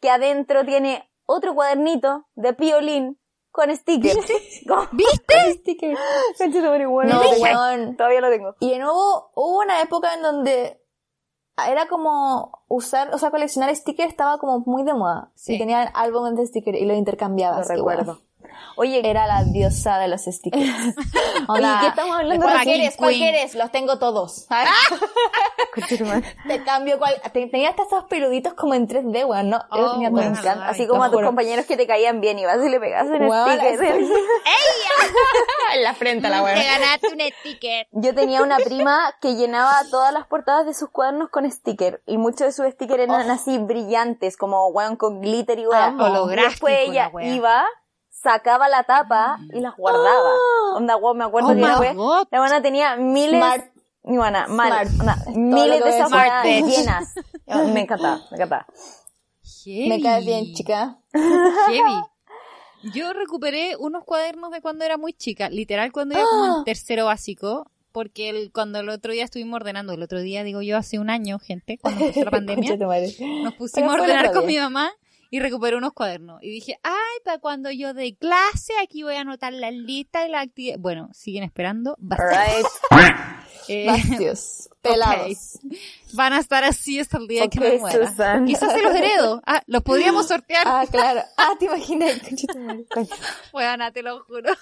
que adentro tiene otro cuadernito de piolín con stickers. ¿Viste? Sticker. Concha tu madre, bueno, No. Todavía lo tengo. Y de nuevo, hubo una época en donde era como usar, o sea, coleccionar stickers estaba como muy de moda. Sí. Y tenían álbumes de stickers y los intercambiabas. Lo recuerdo. bueno. Oye, Era la diosa de los stickers. Oye, ¿qué estamos hablando ¿Cuál de quieres? ¿Cuál quieres? Los tengo todos. madre. Te cambio cuál. te- Tenía hasta esos peluditos como en 3D, weón, ¿no? Yo Oh, tenía weón. Encanta. Ay, Así como te a tus juro. compañeros que te caían bien y vas y le pegas en Weón, stickers. en la frente la Te weón. ganaste un sticker. Yo tenía una prima que llenaba todas las portadas de sus cuadernos con sticker y muchos de sus stickers eran así brillantes, como weón con glitter y weón. Y Holográfico después ella iba, sacaba la tapa y las guardaba. Onda, weón, me acuerdo Oh que después God. la buena tenía miles, Smart. y buena, mal, una- miles de esas llenas. Me encantaba, me encantaba. Me caes bien, chica. Heavy. Yo recuperé unos cuadernos de cuando era muy chica, literal cuando era como en tercero básico, porque el, cuando el otro día estuvimos ordenando, el otro día digo yo hace un año, gente, cuando empezó la pandemia, nos pusimos a el ordenar con mi mamá y recuperé unos cuadernos. Y dije, ay, para cuando yo dé clase, aquí voy a anotar la lista y la actividad. Bueno, siguen esperando. bastante. Alright. Eh. Pelados. van a estar así hasta el día que Ok, me muera. Susan. Quizás se los heredo. Ah, los podríamos sortear. Ah, claro. Ah, te imaginas. Bueno, te lo juro.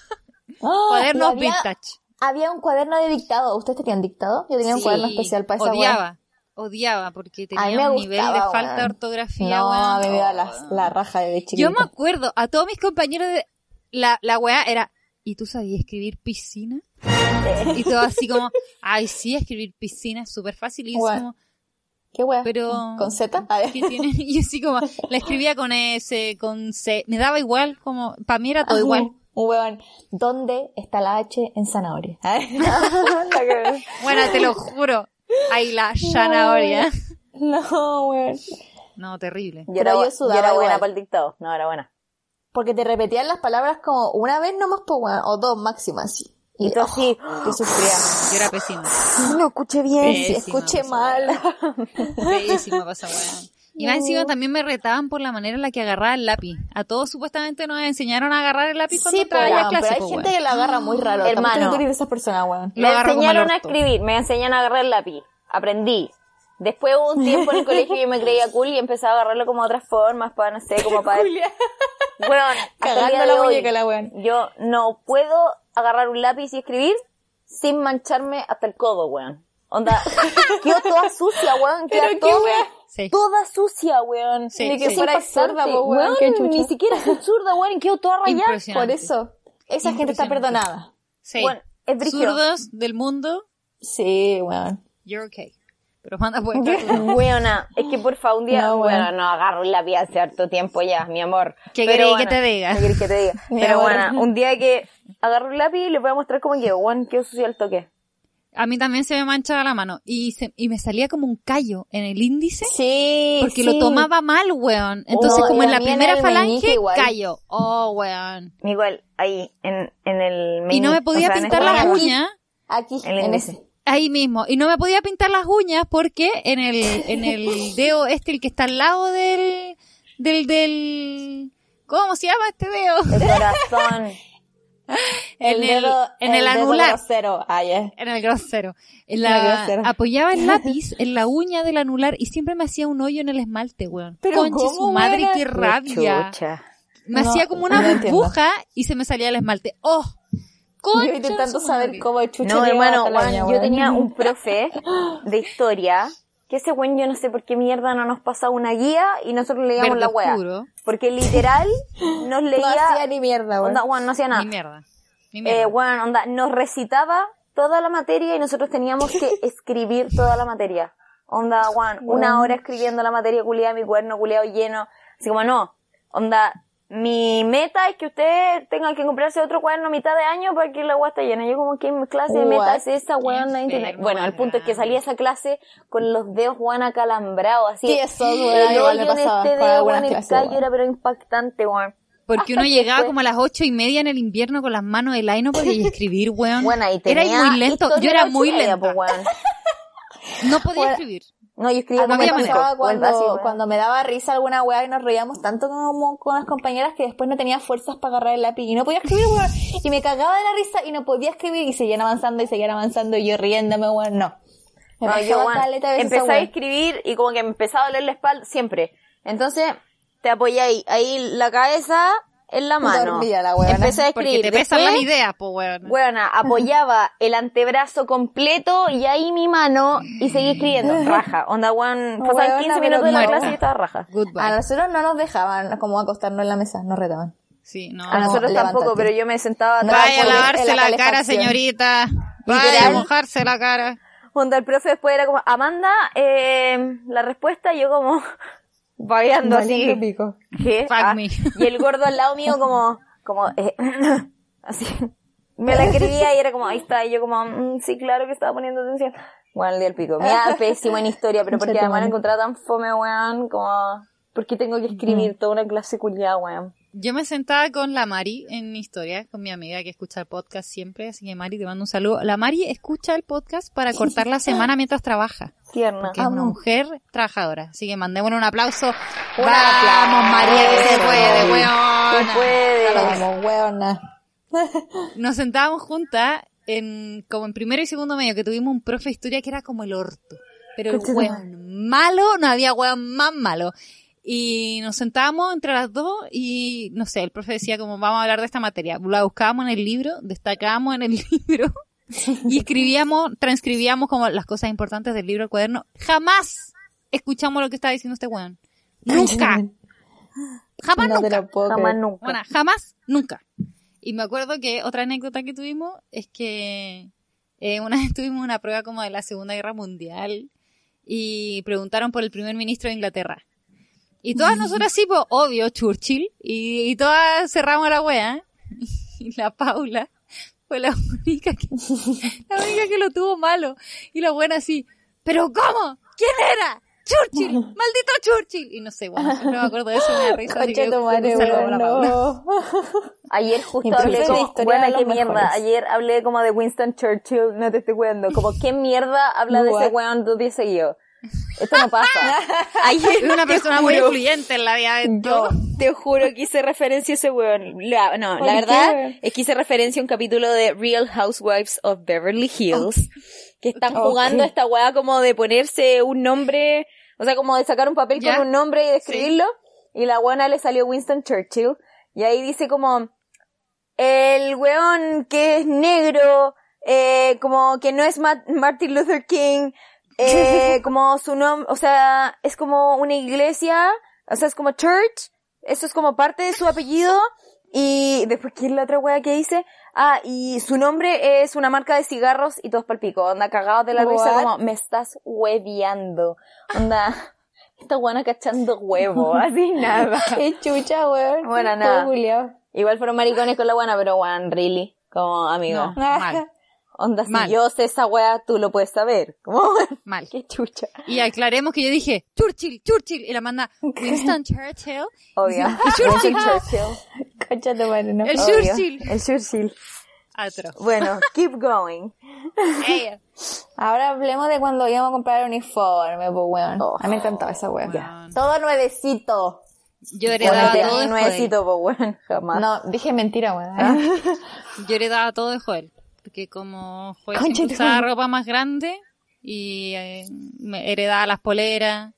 Ah, Cuadernos había, vintage. había un cuaderno de dictado. ¿Ustedes tenían dictado? Yo tenía un Sí, cuaderno especial para esa. Odiaba, odiaba, porque tenía un nivel de falta de ortografía, No, a mí me da la, la raja de chiquita. Yo me acuerdo, a todos mis compañeros de la, la weá era, ¿y tú sabías escribir piscina? y todo así como, ay, sí, escribir piscina es súper fácil. Y yo Weón. como, ¿Qué weá? pero... ¿Con Z? A ver. ¿qué tiene? Y así como, la escribía con S, con C, me daba igual, como, para mí era todo igual. Un weón. ¿Dónde está la H en zanahoria? A ver. Bueno, te lo juro. Ay, la zanahoria. No, weón. No, terrible. Yo era, yo yo sudaba era buena para el dictado. No, era buena. Porque te repetían las palabras como una vez nomás, pues, weón, o dos máximo así. Y tú así, Que sufría. Yo era pésima. no escuché bien. Pésima, escuché mal. Pésima pasa, weón. Y más encima también me retaban por la manera en la que agarraba el lápiz. A todos supuestamente nos enseñaron a agarrar el lápiz cuando Sí, pero, entraba a pero clase, hay po, gente weón. que lo agarra muy raro. Hermano. De esas personas, weón. Me enseñaron a escribir, me enseñan a agarrar el lápiz. Aprendí. Después hubo un tiempo en el colegio yo me creía cool y empezaba a agarrarlo como de otras formas, para, no sé, como para... Bueno, Cagando día de la hoy, muñeca la weón. Yo no puedo agarrar un lápiz y escribir sin mancharme hasta el codo, weón. Onda, quedó toda sucia, weón. Queda Pero qué todo- weón. Sí. Toda sucia, weón. Sí, Ni que sí. fuera po, weón, qué chucha. Ni siquiera soy zurda, weón, y quedó toda rayada. Por eso, esa gente está perdonada. Sí. Bueno, es. Zurdos del mundo, Sí, weón. you're okay. pero manda pues. Weona, es que porfa, un día, No, bueno, no agarro un lápiz hace harto tiempo ya, mi amor. ¿Qué Pero queréis que te diga? ¿Qué queréis que te diga? Pero bueno, un día que agarro un lápiz y les voy a mostrar cómo que, weón, qué sucio el toque. A mí también se me manchaba la mano y, se, y me salía como un callo en el índice Sí, porque sí. lo tomaba mal, weón. Entonces, Oh, como en la en primera falange, igual. callo. Oh, weón. Igual, ahí, en, en el Y no me podía o sea, en pintar esta las uñas. Aquí, en ese. Ahí mismo. Y no me podía pintar las uñas porque en el, en el dedo este, el que está al lado del, del, del, ¿cómo se llama este dedo? El corazón. En el, dedo- en el, anular. grosero. Ah. En el grosero. En En la, el grosero. apoyaba el lápiz en la uña del anular y siempre me hacía un hoyo en el esmalte, weón. Pero Conche ¿cómo, su madre, weona? qué rabia. Chucha. Me No, hacía como una no entiendo. burbuja y se me salía el esmalte. ¡Oh! Concha Yo intentando saber cómo el chucho No, llegaba hermano, yo tenía un profe de historia que ese weón yo no sé por qué mierda no nos pasaba una guía y nosotros leíamos Verde la wea. oscuro. Porque literal nos leía... No hacía ni mierda, weón. onda, weón, no hacía nada. Ni mierda. Ni mierda. Eh, weón, onda, nos recitaba toda la materia y nosotros teníamos que escribir toda la materia. Onda, weón, una hora escribiendo la materia culiada, mi cuerno culiado lleno. Así como, no, onda, mi meta es que usted tenga que comprarse otro cuaderno a mitad de año para que la weá esté llena. Yo como, ¿qué clase de meta es esa, weón? Bueno, el punto es que salía esa clase con los dedos, weón, acalambrados, así. Sí, eso, weón, el igual me pasaba este dedo, weón, era pero impactante, weón. Porque uno hasta que llegaba como a las ocho y media en el invierno con las manos de Laino porque y escribir, weón. Bueno, ahí era tenía muy lento. Yo era muy lenta. pues, weón. No podía Bueno, escribir. No, yo escribía como pasaba así, cuando, cuando me daba risa alguna weá y nos reíamos tanto como con las compañeras que después no tenía fuerzas para agarrar el lápiz y no podía escribir, weón. Y me cagaba de la risa y no podía escribir y seguían avanzando y seguían avanzando y yo riéndome, weón, no. Me No, pasaba yo, esa empecé a weá. escribir y como que me empezaba a doler la espalda siempre. Entonces, te apoyáis ahí la cabeza en la mano. Dormía la weona. Empecé a Porque escribir. te pesan Después, las ideas, pues, weón. Weona, apoyaba el antebrazo completo y ahí mi mano y seguí escribiendo. Raja. Onda, weón, pasaban Weona, 15 pero minutos de la muerta. clase y yo estaba raja. Goodbye. A nosotros no nos dejaban como acostarnos en la mesa, nos retaban. Sí, no. A nosotros levántate. tampoco, pero yo me sentaba No. Vaya a lavarse en la la, cara, señorita. Vaya a mojarse la cara. Onda, el profe después era como, Amanda, eh, la respuesta, yo como, vagueando así. Pico. ¿Qué? Fuck Ah, me. Y el gordo al lado mío como, como, eh, así. Me la escribía y era como, ahí está. Y yo como, mm, sí, claro que estaba poniendo atención. Bueno, el día del pico. Me da pésimo en historia, pero porque además la madre. encontraba tan fome, weón, como, ¿por qué tengo que escribir toda una clase culiada, weón? Yo me sentaba con la Mari en historia, con mi amiga que escucha el podcast siempre, así que Mari te mando un saludo. La Mari escucha el podcast para cortar la semana mientras trabaja, Tierna. que es una mujer trabajadora. Así que mandémosle un aplauso. Un Vamos, aplauso. María, que se puede, Se weón. puede. Vamos, weona. Nos sentábamos juntas en, como en primero y segundo medio, que tuvimos un profe de historia que era como el orto. Pero el weón malo, no había weón más malo. Y nos sentábamos entre las dos y, no sé, el profe decía como, vamos a hablar de esta materia. La buscábamos en el libro, destacábamos en el libro y escribíamos, transcribíamos como las cosas importantes del libro al cuaderno. Jamás escuchamos lo que estaba diciendo este weón. Nunca. Jamás No nunca. Jamás nunca. Bueno, jamás, nunca. Y me acuerdo que otra anécdota que tuvimos es que eh, una vez tuvimos una prueba como de la Segunda Guerra Mundial y preguntaron por el primer ministro de Inglaterra. Y todas nosotras sí, pues, obvio, Churchill. Y, y todas cerramos la wea. Y la Paula fue la única que, la única que lo tuvo malo. Y la buena así, ¿pero cómo? ¿Quién era? Churchill, maldito Churchill. Y no sé, bueno, siempre me acuerdo de eso, me da risa. así que tu madre, Paula. no. Ayer justo hablé como, bueno, los qué mierda, mejores. ayer hablé como de Winston Churchill, no te estoy cuidando, como qué mierda habla de ese What? weón dos días seguidos. Esto no pasa. Ayer Es una persona muy influyente en la vida de Yo te juro que hice referencia a ese weón. La- no, ¿Por la verdad es que hice referencia a un capítulo de Real Housewives of Beverly Hills, que están jugando Ok. esta weá como de ponerse un nombre, o sea, como de sacar un papel Ya. con un nombre y de escribirlo, y la buena le salió Winston Churchill, y ahí dice como, el weón que es negro, eh, como que no es Ma- Martin Luther King, eh, como su nombre, o sea, es como una iglesia, o sea, es como church, eso es como parte de su apellido, y después, ¿quién es la otra wea que dice? Ah, y su nombre es una marca de cigarros y todos palpico. Onda, cagados de la risa What? como, me estás hueviando. Onda, esta buena cachando huevo, así nada. Qué chucha, weón. Bueno, nada. Igual fueron maricones con la buena, pero weón, really. Como amigo. No, mal, Onda, si Mal. yo sé esa wea, tú lo puedes saber. Como, mal. qué chucha. Y aclaremos que yo dije, Churchill, Churchill, y la manda Winston Churchill. Obvio. Churchill. Winston Churchill. Concha de madre, no. El Obvio. Churchill. El Churchill. Atro. Bueno, keep going. Ahora hablemos de cuando íbamos a comprar el uniforme, pues weón. Oh. A mí me encantaba esa weón. Todo nuevecito. Yo heredaba Bueno, todo de tenía Joel. nuevecito, pues weón, jamás. No, dije mentira, weón. Yo heredaba todo de Joel. Porque como tu usaba ropa más grande y eh, me heredaba las poleras.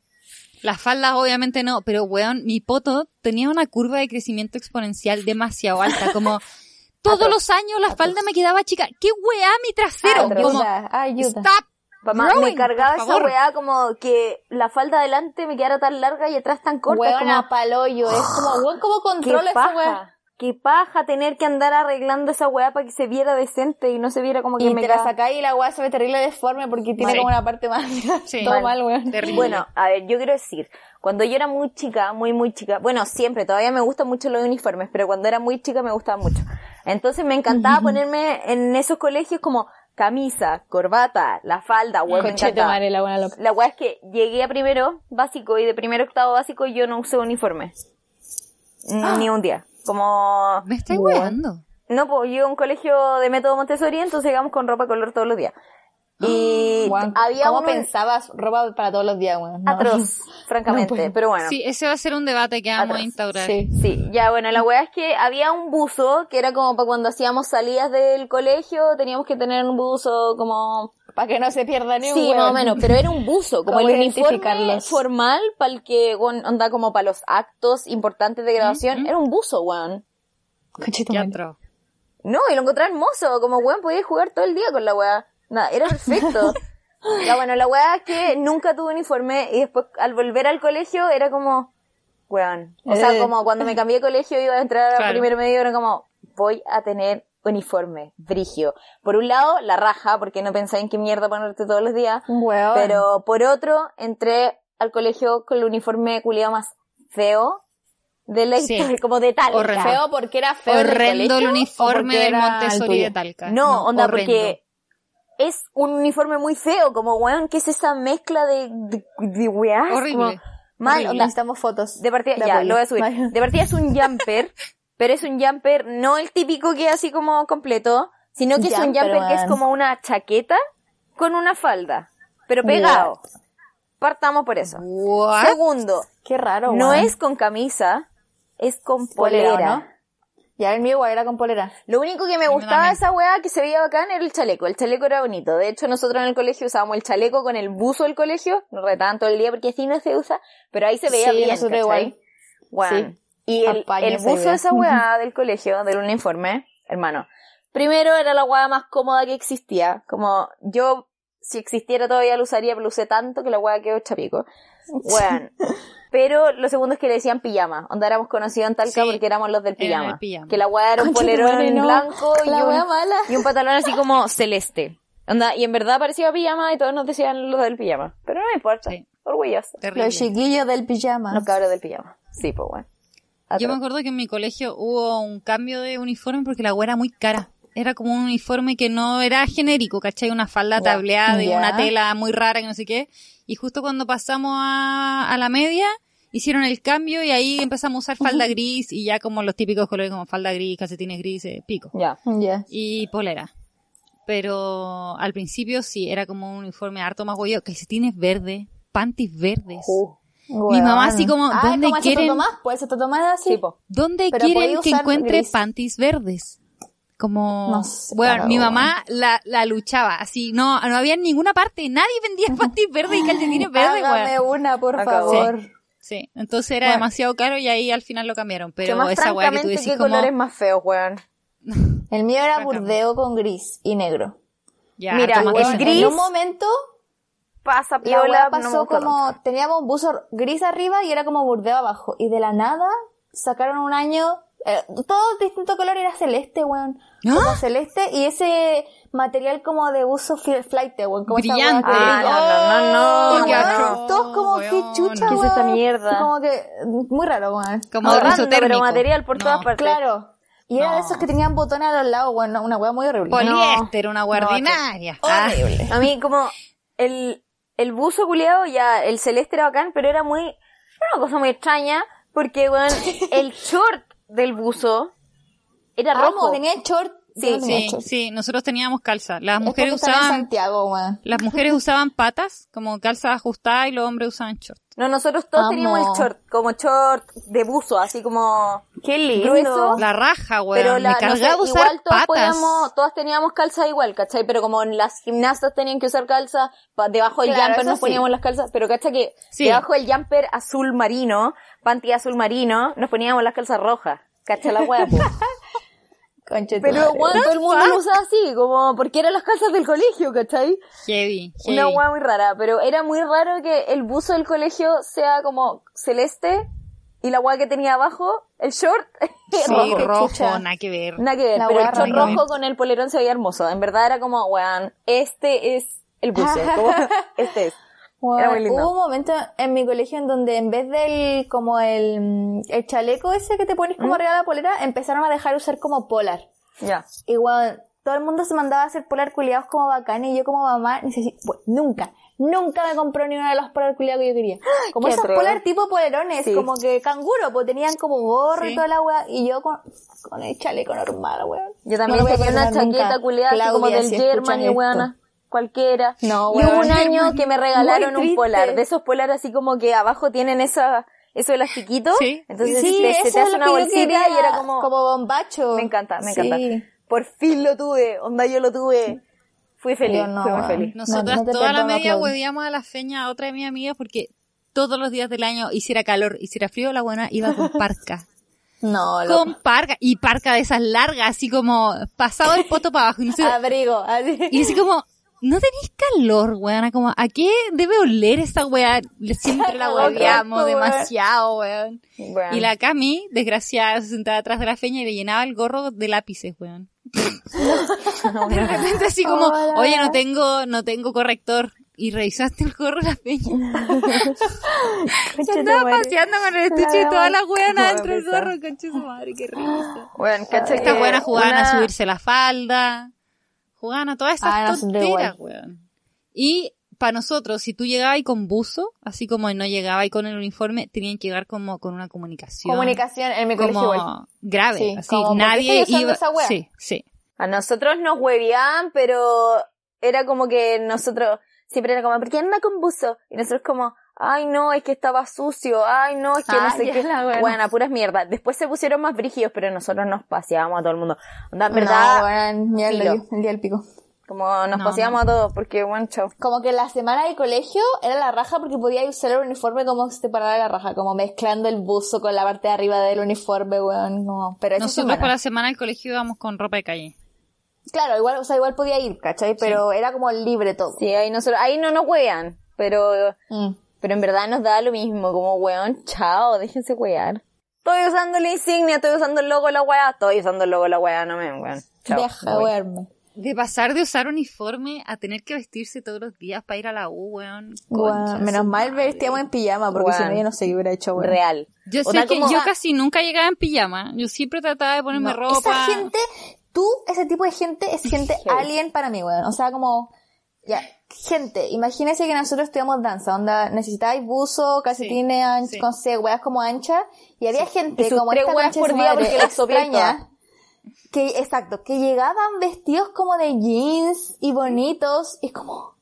Las faldas obviamente no, pero weón, mi poto tenía una curva de crecimiento exponencial demasiado alta, como todos los años la falda me quedaba chica. ¡Qué weá mi trasero! Como, Ayuda, ayuda. stop. Mamá, growing, me cargaba esa weá como que la falda adelante me quedara tan larga y atrás tan corta. Weona, como. Es como, weón, ¿cómo controla esa weá? Qué paja tener que andar arreglando esa weá para que se viera decente y no se viera como que Y me te la queda- sacáis y la weá se ve terrible deforme porque tiene Sí. como una parte más. Sí. Todo Mal. mal, weón. Terrible. Bueno, a ver, yo quiero decir, cuando yo era muy chica, muy, muy chica, bueno, siempre, todavía me gustan mucho los uniformes, pero cuando era muy chica me gustaban mucho. Entonces me encantaba ponerme en esos colegios como camisa, corbata, la falda, weón, me encantaba. madre, la buena loca. La weá es que llegué a primero básico y de primero octavo básico yo no usé uniforme. Ni un día. Como... me Weón. weando. No, pues yo a un colegio de método Montessori, entonces llegamos con ropa color todos los días. Y Weón, había ¿Cómo uno pensabas ropa para todos los días, weón? No. atroz, francamente, No puedo. pero bueno. Sí, ese va a ser un debate que vamos a instaurar. Sí. Sí, ya bueno, la weá es que había un buzo que era como para cuando hacíamos salidas del colegio, teníamos que tener un buzo como... Para que no se pierda ni un Sí, más o menos, pero era un buzo, como ¿Cómo el uniforme formal para el que, weón, onda como para los actos importantes de graduación, era un buzo, weón. Atroz. No, y lo encontré hermoso, como weón, podías jugar todo el día con la weá. Nada, era perfecto. ya bueno, la weá es que nunca tuve uniforme y después al volver al colegio era como, weón. O sea, Eh. como cuando me cambié de colegio iba a entrar Claro. al primer medio, era como, voy a tener uniforme, brigio. Por un lado, la raja, porque no pensaba en qué mierda ponerte todos los días. Weón. Pero por otro, entré al colegio con el uniforme culiado más feo de la Sí. historia, como de tal. Horrendo. Feo porque era feo en el Horrendo el colegio, o uniforme del el Montessori de Talca. No, onda, horrendo. porque es un uniforme muy feo, como weón, ¿qué es esa mezcla de, de, de weás? Horrible. Como, mal, Horrible. Necesitamos fotos. de partida, de ya, apoyo. lo voy a subir. Vaya. De partida es un jumper, pero es un jumper, no el típico que es así como completo, sino que es un Jumper, que es como una chaqueta con una falda, pero pegado. Partamos por eso. What? Segundo, Qué raro, no es con camisa, es con Polera, polera. ¿no? Ya el mío igual era con polera. Lo único que me gustaba de esa weá que se veía bacán era el chaleco. El chaleco era bonito. De hecho, nosotros en el colegio usábamos el chaleco con el buzo del colegio. Nos retaban todo el día porque así no se usa. Pero ahí se veía Sí, bien, nosotros igual. Sí. Y el, el buzo de esa weá del colegio, del uniforme, hermano. Primero era la weá más cómoda que existía. Como yo, si existiera todavía lo usaría, pero lo usé tanto que la weá quedó chapico. Weón. Pero lo segundo es que le decían pijama. Onda éramos conocidos en Talca Sí, porque éramos los del pijama. Que la weá era un Concha polerón madre, no. blanco y La un, wea mala. y un pantalón así como celeste. Onda, y en verdad parecía pijama y todos nos decían los del pijama. Pero no me importa. Sí. Orgulloso. Terrible. Los chiquillos del pijama. Los cabros del pijama. Sí, pues bueno. Yo me acuerdo que en mi colegio hubo un cambio de uniforme porque la hueá era muy cara. Era como un uniforme que no era genérico, ¿cachai? Una falda tableada Ya. una tela muy rara que no sé qué. Y justo cuando pasamos a, a la media, hicieron el cambio y ahí empezamos a usar falda gris y ya como los típicos colores como falda gris, calcetines grises, pico. Ya. Ya. Y polera. Pero al principio sí, era como un uniforme harto más huevo, calcetines verdes, panties verdes. Mi mamá así como, ah, ¿dónde como quieren- Tomás, pues Tomás así. Sí. ¿Dónde Pero quieren que encuentre gris. panties verdes? Como, No sé, bueno, mi bueno. mamá la, la luchaba, así, no, no había en ninguna parte, nadie vendía panties verdes y calcetines verdes, Hágame una, por favor. Sí, entonces era Bueno. demasiado caro y ahí al final lo cambiaron, pero más esa weá que tú decís ¿qué como, colores más feos, weón? El mío era burdeo con gris y negro. ya, Mira, el gris- En un momento, Pasa la no me pasó gusta como, teníamos buzo gris arriba y era como burdeo abajo. Y de la nada, sacaron un año eh, todo distinto color era celeste, weón. ¿Ah? Como celeste y ese material como de uso flight, weón. Como Brillante. weá Ah, no, no, no, weón, asco. todos como, Weón. qué chucha, ¿Qué weón. es esta mierda? Como que, muy raro, weón. Como uso pero material por No. todas partes. Claro. Y era de No. esos que tenían botones a los lados, weón. Una weá muy horrible. Poliéster, una guardinaria. Ah, Horrible. A mí como el, el buzo culiado, ya el celeste era bacán, pero era muy, era una cosa muy extraña, porque weón, el short del buzo era Amo, rojo. tenía short. Sí, no tenía sí, short. sí, nosotros teníamos calza. Las mujeres usaban, Santiago, las mujeres usaban patas como calza ajustada y los hombres usaban short. No, nosotros todos Amo. teníamos el short, como short de buzo, así como Qué lindo. grueso. La raja, weón. Pero la, me no sé, usar igual todos podíamos, todas teníamos calza igual, ¿cachai? Pero como las gimnastas tenían que usar calza, pa- debajo del Claro, jumper nos sí. poníamos las calzas, pero ¿cachai? Que Sí. debajo del jumper azul marino, panty azul marino, nos poníamos las calzas rojas. ¿Cachai la hueá? Pero weón, todo el mundo lo usaba así, como porque eran las calzas del colegio, ¿cachai? Heavy, heavy. Una hueá muy rara, pero era muy raro que el buzo del colegio sea como celeste y la hueá que tenía abajo, el short, Sí, rojo. rojo, nada que ver. Nada que ver, La pero el short rojo con el polerón se veía hermoso. En verdad era como, weón, este es el buzo. como, este es. Weón, Era muy lindo. Hubo un momento en mi colegio en donde en vez del, como el, mm, el chaleco ese que te pones como arriba de la polera, empezaron a dejar usar como polar. Ya. Y weón, todo el mundo se mandaba a hacer polar culiados como bacán y yo como mamá, necesito, bueno, nunca, nunca me compró ni uno de los polar culiados que yo quería. Como Qué esos polar tipo polerones, Sí. como que canguro, pues tenían como gorro Sí. y toda la weá, y yo con, con el chaleco normal, weón. Yo también No lo voy a tenía una chaqueta culiada como del si German y esto. Cualquiera. No, y weón. hubo un año que me regalaron un polar. De esos polar así como que abajo tienen esa, eso elastiquito. Sí. Entonces Sí, te, se te hace una bolsita y era como, como bombacho. me encanta, me Sí. encanta. Por fin lo tuve. Onda yo lo tuve. Fui feliz, no, fui muy feliz. Nosotras No, no te toda la media huevíamos a la feña a otra de mis amigas porque todos los días del año, hiciera calor, hiciera frío, la buena iba con parca. No, loco. con parca. Y parca de esas largas, así como pasado el poto para abajo. Y, no sé- Abrigo, así. y así como, no tenéis calor, weona. Como, ¿a qué debe oler esta weá? Siempre la hueveamos demasiado, weón. Bueno. Y la Cami, desgraciada, se sentaba atrás de la feña y le llenaba el gorro de lápices, weón. De repente así como, Hola. oye, no tengo, no tengo corrector. Y revisaste el gorro de la feña. Se andaba paseando con el estuche y toda la weona Qué dentro del gorro, concha su madre, qué risa. Bueno, cacha Estas buenas jugaban a una- subirse la falda, jugaban a todas esas Ah, tonteras, weón. Y para nosotros, si tú llegabas ahí con buzo, así como no llegabas ahí con el uniforme, tenían que llegar como con una comunicación. Comunicación en mi colegio igual. como grave, Sí, así, como, ¿por qué nadie iba, esa wea? sí, sí. A nosotros nos hueveaban, pero era como que nosotros siempre era como, ¿por qué anda con buzo? Y nosotros como, ay no, es que estaba sucio, ay no, es que Ah, no sé ya qué. la wea. Bueno, puras mierdas. Después se pusieron más brígidos, pero nosotros nos paseábamos a todo el mundo. Onda, verdad, No, el día del pico. como nos No, paseábamos a todos, porque, bueno, chao. Como que la semana de colegio era la raja porque podía usar el uniforme como separada de la raja, como mezclando el buzo con la parte de arriba del uniforme, weón, no. Pero Nosotros semana. para la semana del colegio íbamos con ropa de calle. Claro, igual, o sea, igual podía ir, ¿cachai? Pero era como libre todo. Sí, ahí nosotros, ahí no nos huean, pero, Mm. Pero en verdad nos da lo mismo, como, weón, chao, déjense huear. Estoy usando la insignia, estoy usando el logo de la weá, estoy usando el logo de la weá, no me, weón. Chao. Deja wearme. De pasar de usar uniforme a tener que vestirse todos los días para ir a la U, weón. Menos mal vestíamos en pijama porque si no yo no sé qué hubiera hecho, weón. Real. Yo sé que como- yo casi nunca llegaba en pijama. Yo siempre trataba de ponerme No, ropa. Esa gente, tú, ese tipo de gente es gente alien para mí, weón. O sea, como, ya, gente, imagínense que nosotros estudiamos danza, onda, necesitáis buzo, calcetines, sí. con weas como anchas, y había gente Y como esta weas por día porque extraña, que, exacto, que llegaban vestidos como de jeans y bonitos, y como,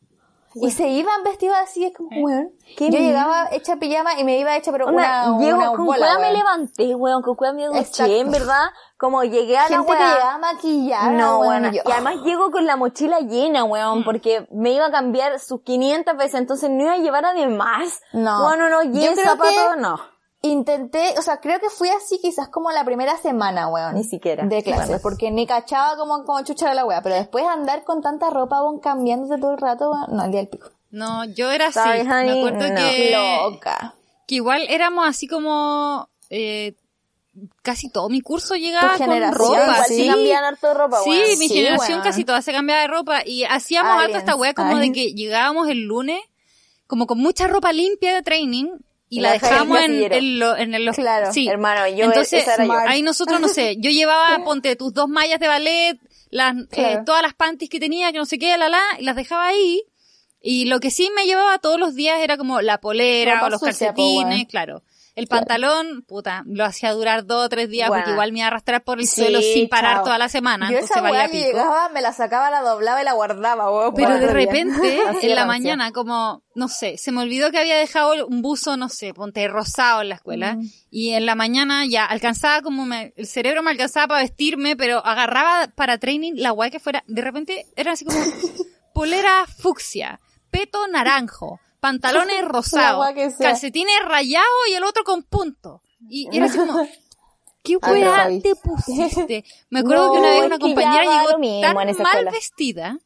y se iban vestidos así, es como, weón. Qué Yo llegaba hecha pijama y me iba hecha, pero Onda, una, llego, una con bola, me levanté, weón, con cueva me duché, en verdad, como llegué a la Gente que llegaba maquillada, No, weón, weón, y yo, y además llego con la mochila llena, weón, porque me iba a cambiar sus 500 veces, entonces no iba a llevar además. No. Bueno, no, Yo jeans, creo zapatos, que- no. Intenté, o sea, creo que fui así quizás como la primera semana, weón. Ni siquiera. De clases, Bueno. porque ni cachaba como, como chucha de la wea, pero después andar con tanta ropa, weón, cambiándose todo el rato, weón, no, el día del pico. No, yo era así. ¿Sabes, Me acuerdo No. que, Loca. que igual éramos así como, eh, casi todo mi curso Tu llegaba con ropa. igual sí sí. cambian harto de ropa, Sí, mi Sí, generación casi toda se cambiaba de ropa y hacíamos Aliens. esta wea como Ay. de que llegábamos el lunes como con mucha ropa limpia de training y la la dejáis en en, lo- en los- Claro, sí. hermano, yo- entonces yo. ahí nosotros no sé, yo llevaba ponte tus dos mallas de ballet, las eh, todas las panties que tenía, que no sé qué, la la, y las dejaba ahí. Y lo que sí me llevaba todos los días era como la polera Ropa o los sucia, po, calcetines, claro. El pantalón, puta, lo hacía durar dos o tres días porque igual me iba a arrastrar por el Sí, suelo sin parar chao. toda la semana, Yo esa valía pico. llegaba, me la sacaba, la doblaba y la guardaba. Pero de repente, en la mañana, como, no sé, se me olvidó que había dejado un buzo, no sé, ponte rosado en la escuela. Mm. Y en la mañana ya alcanzaba como me, el cerebro me alcanzaba para vestirme, pero agarraba para training la guay que fuera. De repente era así como polera fucsia, peto naranjo, pantalones rosados, calcetines rayados y el otro con punto. Y era así como, ¿qué Ay, weá te pusiste? Me acuerdo No, que una vez una compañera llegó tan mal escuela. vestida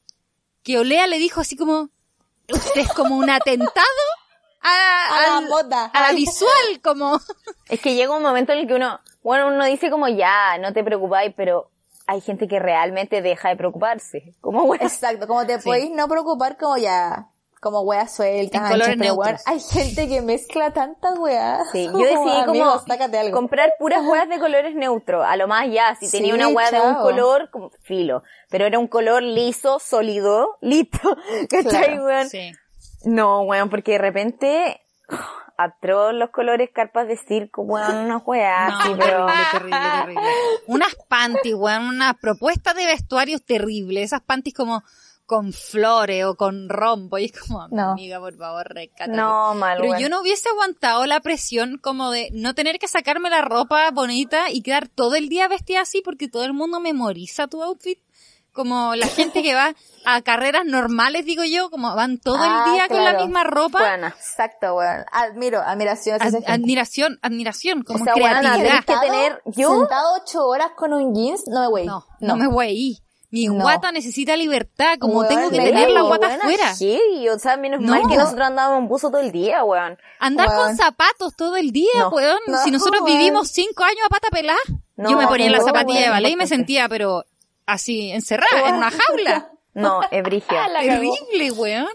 que Olea le dijo así como, usted es como un atentado a, A la moda. a la visual, como... Es que llega un momento en el que uno, bueno, uno dice como ya, no te preocupáis, pero hay gente que realmente deja de preocuparse. Como weón. Exacto, como te Sí. podéis no preocupar como ya, como weas sueltas, anchas, colores pero weón, hay gente que mezcla tanta wea. Sí, yo decidí como Amigos, sácate algo. comprar puras hueas de colores neutros. A lo más ya, si tenía una hueá de un color, como filo. Pero era un color liso, sólido, listo. ¿Cachai, Claro, weón? Sí. No, weón, porque de repente, atroz los colores carpas de circo, weón, una hueá No, así, pero... terrible, terrible, terrible. Unas panties, weón, una propuesta de vestuario terrible. Esas panties como con flores o con rombo. Y es como, No. amiga, por favor, rescátate. No, mal, Pero yo no hubiese aguantado la presión como de no tener que sacarme la ropa bonita y quedar todo el día vestida así porque todo el mundo memoriza tu outfit. Como la gente que va a carreras normales, digo yo, como van todo Ah, el día con la misma ropa. Buena. Exacto, weón. Admiro, admiración hacia Ad- admiración, admiración, como O sea, creatividad. tenés que tener, yo, Sentado ocho horas con un jeans, no me wey. No, no, me voy ahí. Mi No. guata necesita libertad, como Weón, tengo que tener la guata afuera. O sea, menos No. mal que nosotros andábamos en buzo todo el día, weón. Andar Weón. con zapatos todo el día, No. weón. No, si nosotros vivimos cinco años a pata pelada, yo me ponía en la zapatilla de ballet y me sentía, pero así, encerrada en una jaula. No, es brigia. La cagó. Terrible, weón.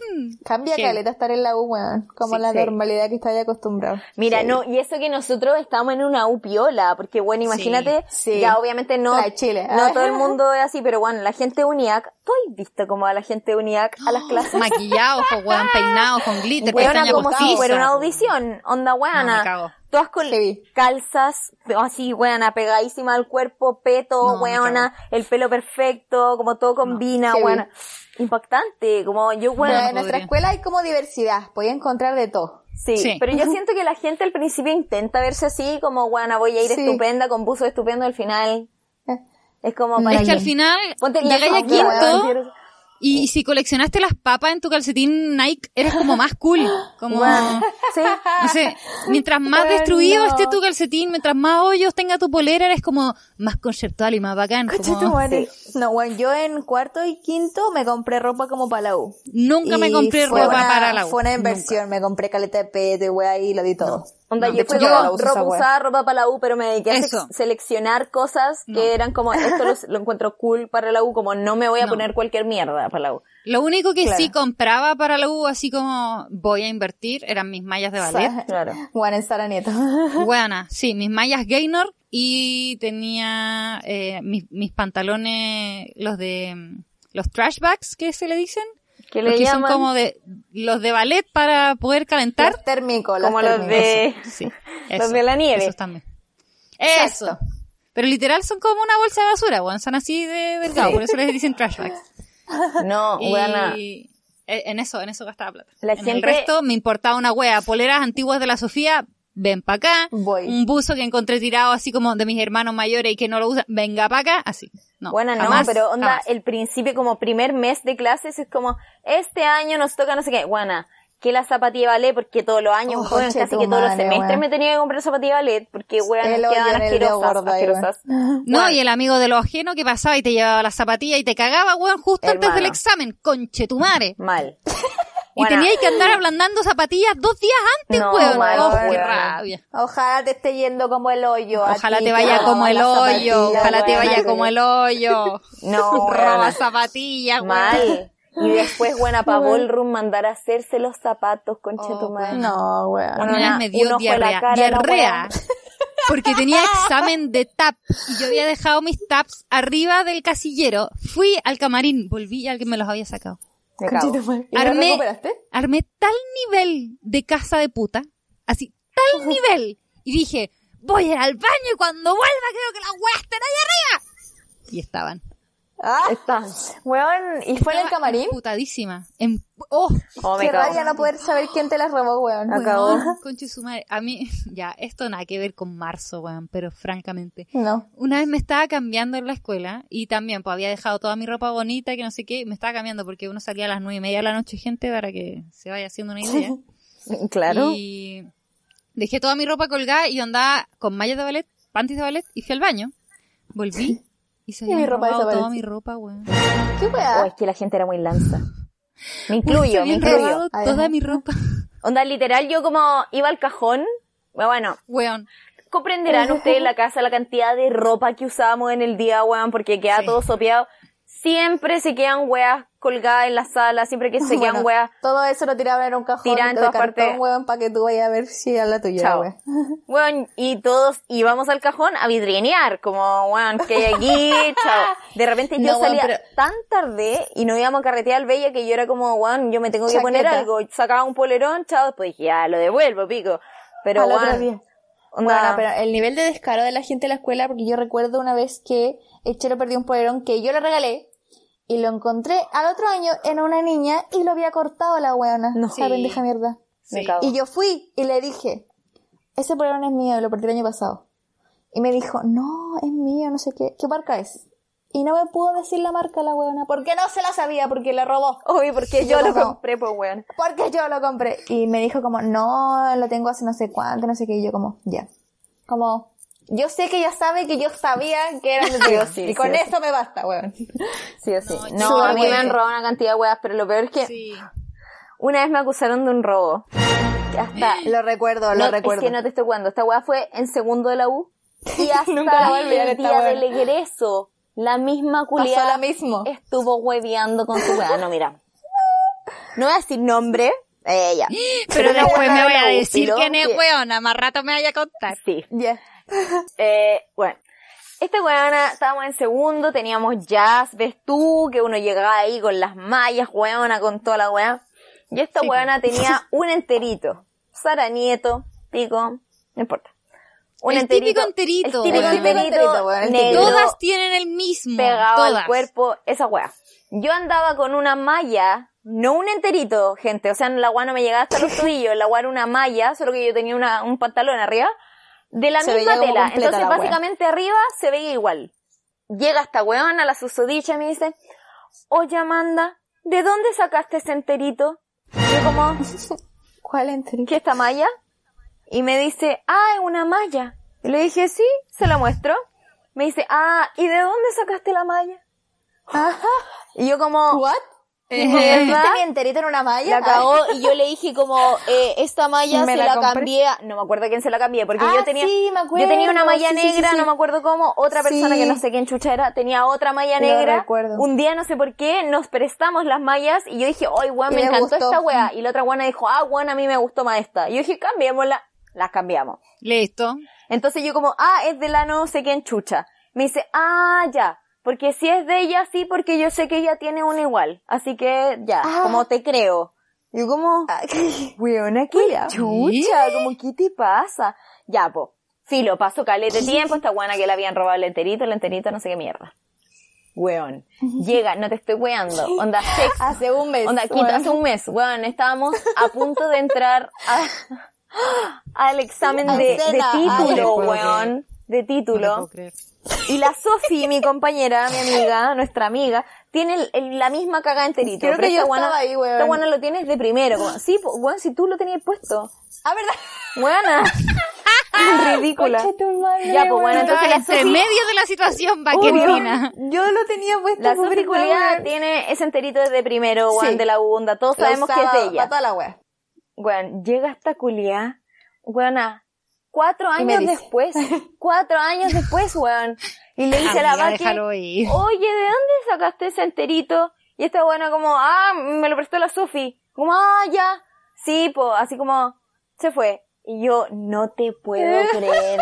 Cambia caleta estar en la U, weón. Como Sí, la sí. normalidad que estáis acostumbrado. Mira, Sí. no, y eso que nosotros estamos en una U piola, porque bueno, imagínate, Sí. ya obviamente no, La de Chile. no todo el mundo es así, pero bueno, la gente de UNIAC, ¿tú has visto como a la gente de UNIAC a las clases? Maquillados, weón, peinados con glitter, pestaña como si fuera una audición, onda No, weana. me cago. Todas con calzas, así, weona, pegadísima al cuerpo, peto, No, weona, el pelo perfecto, como todo combina, weona. Impactante, como yo, Bueno, weona. en nuestra podría. escuela hay como diversidad. Podía encontrar de todo. Sí, Sí. pero yo siento que la gente al principio intenta verse así, como, weona, voy a ir Sí. estupenda, con buzo estupendo, al final Eh. es como No, para Es que al final, Ponte llegáis a quinto, y si coleccionaste las papas en tu calcetín Nike, eres como más cool. Como, sí. no sé, mientras más Bueno. destruido esté tu calcetín, mientras más hoyos tenga tu polera, eres como más conceptual y más bacán. Como, madre. No, bueno, yo en cuarto y quinto me compré ropa como para la U. nunca me Y compré fue ropa una- para la U. Fue una Nunca. inversión, me compré caleta de peto y wey ahí lo di todo. Onda, No, yo de fui la ropa wea. usada, ropa para la U, pero me dediqué a Eso. sec- seleccionar cosas No. que eran como, esto lo, lo encuentro cool para la U, como no me voy a No. poner cualquier mierda para la U. Lo único que Claro. sí compraba para la U, así como voy a invertir, eran mis mallas de ballet. Claro. Juan en Sara Nieto. Buena, sí, mis mallas Gaynor y tenía eh, mis, mis pantalones, los de los trash bags que se le dicen, Que los le que llaman son como de los de ballet para poder calentar. Los térmicos, los como los térmicos. de, Sí, los de la nieve. Esos también. Eso. Pero literal son como una bolsa de basura, weón. Son así de delgado, por eso les dicen trash bags. No, Y buena. eh, en eso, en eso gastaba plata. La en el resto me importaba una wea. Poleras antiguas de la Sofía, ven pa' acá. Voy. Un buzo que encontré tirado así como de mis hermanos mayores y que no lo usan, venga pa' acá, así. No, Buena, no, pero onda, jamás. el principio como primer mes de clases es como, este año nos toca no sé qué, buena, la zapatilla ballet, porque todos los años, Oh, conche casi que todos los semestres me tenía que comprar zapatilla de ballet, porque weón, quedaban asquerosas, gordo asquerosas. No, Bueno, y el amigo de lo ajeno que pasaba y te llevaba las zapatillas y te cagaba, weón, justo antes del examen. Conche tu madre. Mal. Y Bueno. tenía que andar ablandando zapatillas dos días antes, No, weón. mal, Oh, qué rabia. Ojalá te esté yendo como el hoyo. a Ojalá ti, te vaya como el hoyo, ojalá te vaya como el hoyo. No, Roba zapatillas, weón. Mal. Y después, buena pa' Ballroom mandar a hacerse los zapatos, concha Oh, tu madre. No, weón. Bueno, Una me dio diarrea. cara, diarrea. Porque tenía examen de TAP y yo había dejado mis TAPs arriba del casillero. Fui al camarín, volví y alguien me los había sacado. Me. ¿Y Armé, armé tal nivel de casa de puta, así, tal nivel. Y dije, voy a ir al baño y cuando vuelva creo que las weas están ahí arriba. Y estaban. Ah, Está. weón. ¿Y fue en el camarín? Putadísima. En, oh, Oh, Qué rabia no poder saber quién te las robó, weón. Acabó. conche su madre. A mí, ya, esto nada que ver con marzo, weón, pero francamente. No. Una vez me estaba cambiando en la escuela y también pues había dejado toda mi ropa bonita que no sé qué, y me estaba cambiando porque uno salía a las nueve y media de la noche, gente, para que se vaya haciendo una idea. Claro. Y dejé toda mi ropa colgada y andaba con mallas de ballet, panties de ballet y fui al baño. Volví y se Y mi habían ropa robado toda mi ropa, weón. ¿Qué Oh, weá? es que la gente era muy lanza. Me incluyo, me habían incluyo. toda mi ropa. Onda, literal, yo como iba al cajón. Bueno, Weón. comprenderán ustedes en la casa la cantidad de ropa que usábamos en el día, weón, porque queda Sí. todo sopeado. Siempre se quedan weas colgadas en la sala, siempre que se quedan Bueno, weas. Todo eso lo tiraban en un cajón de todas partes. para que tú vayas a ver si era la tuya, Chao. Weón, y todos íbamos al cajón a vidrienear, como, weón, que hay aquí, chao. De repente yo No, salía pero- tan tarde y nos íbamos a carretear al Bella que yo era como, weón, yo me tengo que poner algo. Sacaba un polerón, chao, después dije, ya, lo devuelvo, pico. Pero, weón, Bueno, pero el nivel de descaro de la gente en la escuela, porque yo recuerdo una vez que el chero perdió un polerón que yo le regalé y lo encontré al otro año en una niña y lo había cortado la weona. No. La pendeja mierda. me Sí. cago. Y yo fui y le dije, ese polerón es mío, lo perdí el año pasado. Y me dijo, no, es mío, no sé qué. ¿Qué marca es? Y no me pudo decir la marca la weona, porque no se la sabía, porque la robó. Uy, porque yo yo lo como- compré, pues, weón. Porque yo lo compré. Y me dijo como, no, lo tengo hace no sé cuánto, no sé qué. Y yo como, ya. Como, yo sé que ella sabe que yo sabía que era de Dios. sí, y con sí, eso me basta, weón. Sí o sí. No, a mí me han robado una cantidad de weas, pero lo peor es que Sí. una vez me acusaron de un robo. Hasta Lo recuerdo, lo no, recuerdo. Es que no te estoy jugando. Esta wea fue en segundo de la U. Y hasta Nunca el día del egreso, la misma culiada estuvo hueveando con su wea. No, mira. No voy a decir nombre. Ella. Pero una después me voy a decir quién es weona, más rato me vaya a contar. Sí. Ya. Eh, bueno. Esta weona, estábamos en segundo, teníamos jazz, ves tú, que uno llegaba ahí con las mallas, weona, con toda la weá. Y esta Sí, weona tenía un enterito. Sara Nieto, pico, no importa. Un El enterito. típico enterito, El típico enterito, enterito, negro, Todas tienen el mismo. pegado todas. al cuerpo, esa weá. Yo andaba con una malla, no un enterito, gente, o sea, la weá no me llegaba hasta los tobillos, la weá era una malla, solo que yo tenía una, un pantalón arriba, de la Se misma tela. Entonces, básicamente arriba se veía igual. Llega esta weona, la susodicha, y me dice, oye Amanda, ¿de dónde sacaste ese enterito? Yo como, ¿Cuál enterito? ¿qué esta malla? Y me dice, ah, es una malla. Y le dije, sí, se la muestro. Me dice, ah, ¿y de dónde sacaste la malla? Y yo como, ¿What? ¿De ¿Viste verdad? mi enterito en una malla? La cagó y yo le dije como, eh, esta malla Me se la la, cambié, a- no me acuerdo quién se la cambié, porque Ah, yo tenía, sí, me acuerdo. yo tenía una malla Sí, sí, sí, negra, sí. no me acuerdo cómo, otra persona Sí. que no sé quién chucha era, tenía otra malla Lo negra, recuerdo. un día no sé por qué, nos prestamos las mallas y yo dije, ay weón, Y me encantó gustó. esta wea, y la otra buena dijo, ah weón, a mí me gustó más esta, y yo dije, cambiémosla, las cambiamos. Listo. Entonces yo como, ah, es de la no sé quién chucha. Me dice, ah, ya. Porque si es de ella, sí, porque yo sé que ella tiene una igual. Así que, ya, Ah. como te creo. Yo como, weona, qué chucha, como, ¿qué te pasa? Ya, po. Filo, pasó calete tiempo, esta guana que le habían robado el enterito, el enterito, no sé qué mierda. Weón. Llega, no te estoy weando. Onda, sex. Hace un mes. Onda, quinto, weón. hace un mes, weón, estábamos a punto de entrar a- al examen de, de título, weón. De No lo título. creer. y la Sofi, mi compañera, mi amiga, nuestra amiga, tiene el- el- la misma caga enterito. Creo pero que yo estaba ahí, weón. Esta guana lo tienes de primero. como, sí, weón, si tú lo tenías puesto. Ah, ¿verdad? Buena. Ridícula. Madre, Ya, pues, bueno, entonces la entre Sofi- medio de la situación vaquerina. Yo lo tenía puesto La Sofi tiene ese enterito desde primero, weón, Sí. de la bunda. Todos Lo sabemos que es de ella. pa' toda la wea. Weón, llega esta culia, weona, cuatro años después, cuatro años después, weón. Y le dice a la ir. oye, ¿de dónde sacaste ese enterito? Y esta buena como, ah, me lo prestó la Sofi. Como, ah, ya. Sí, po, así como, se fue. Y yo, no te puedo creer.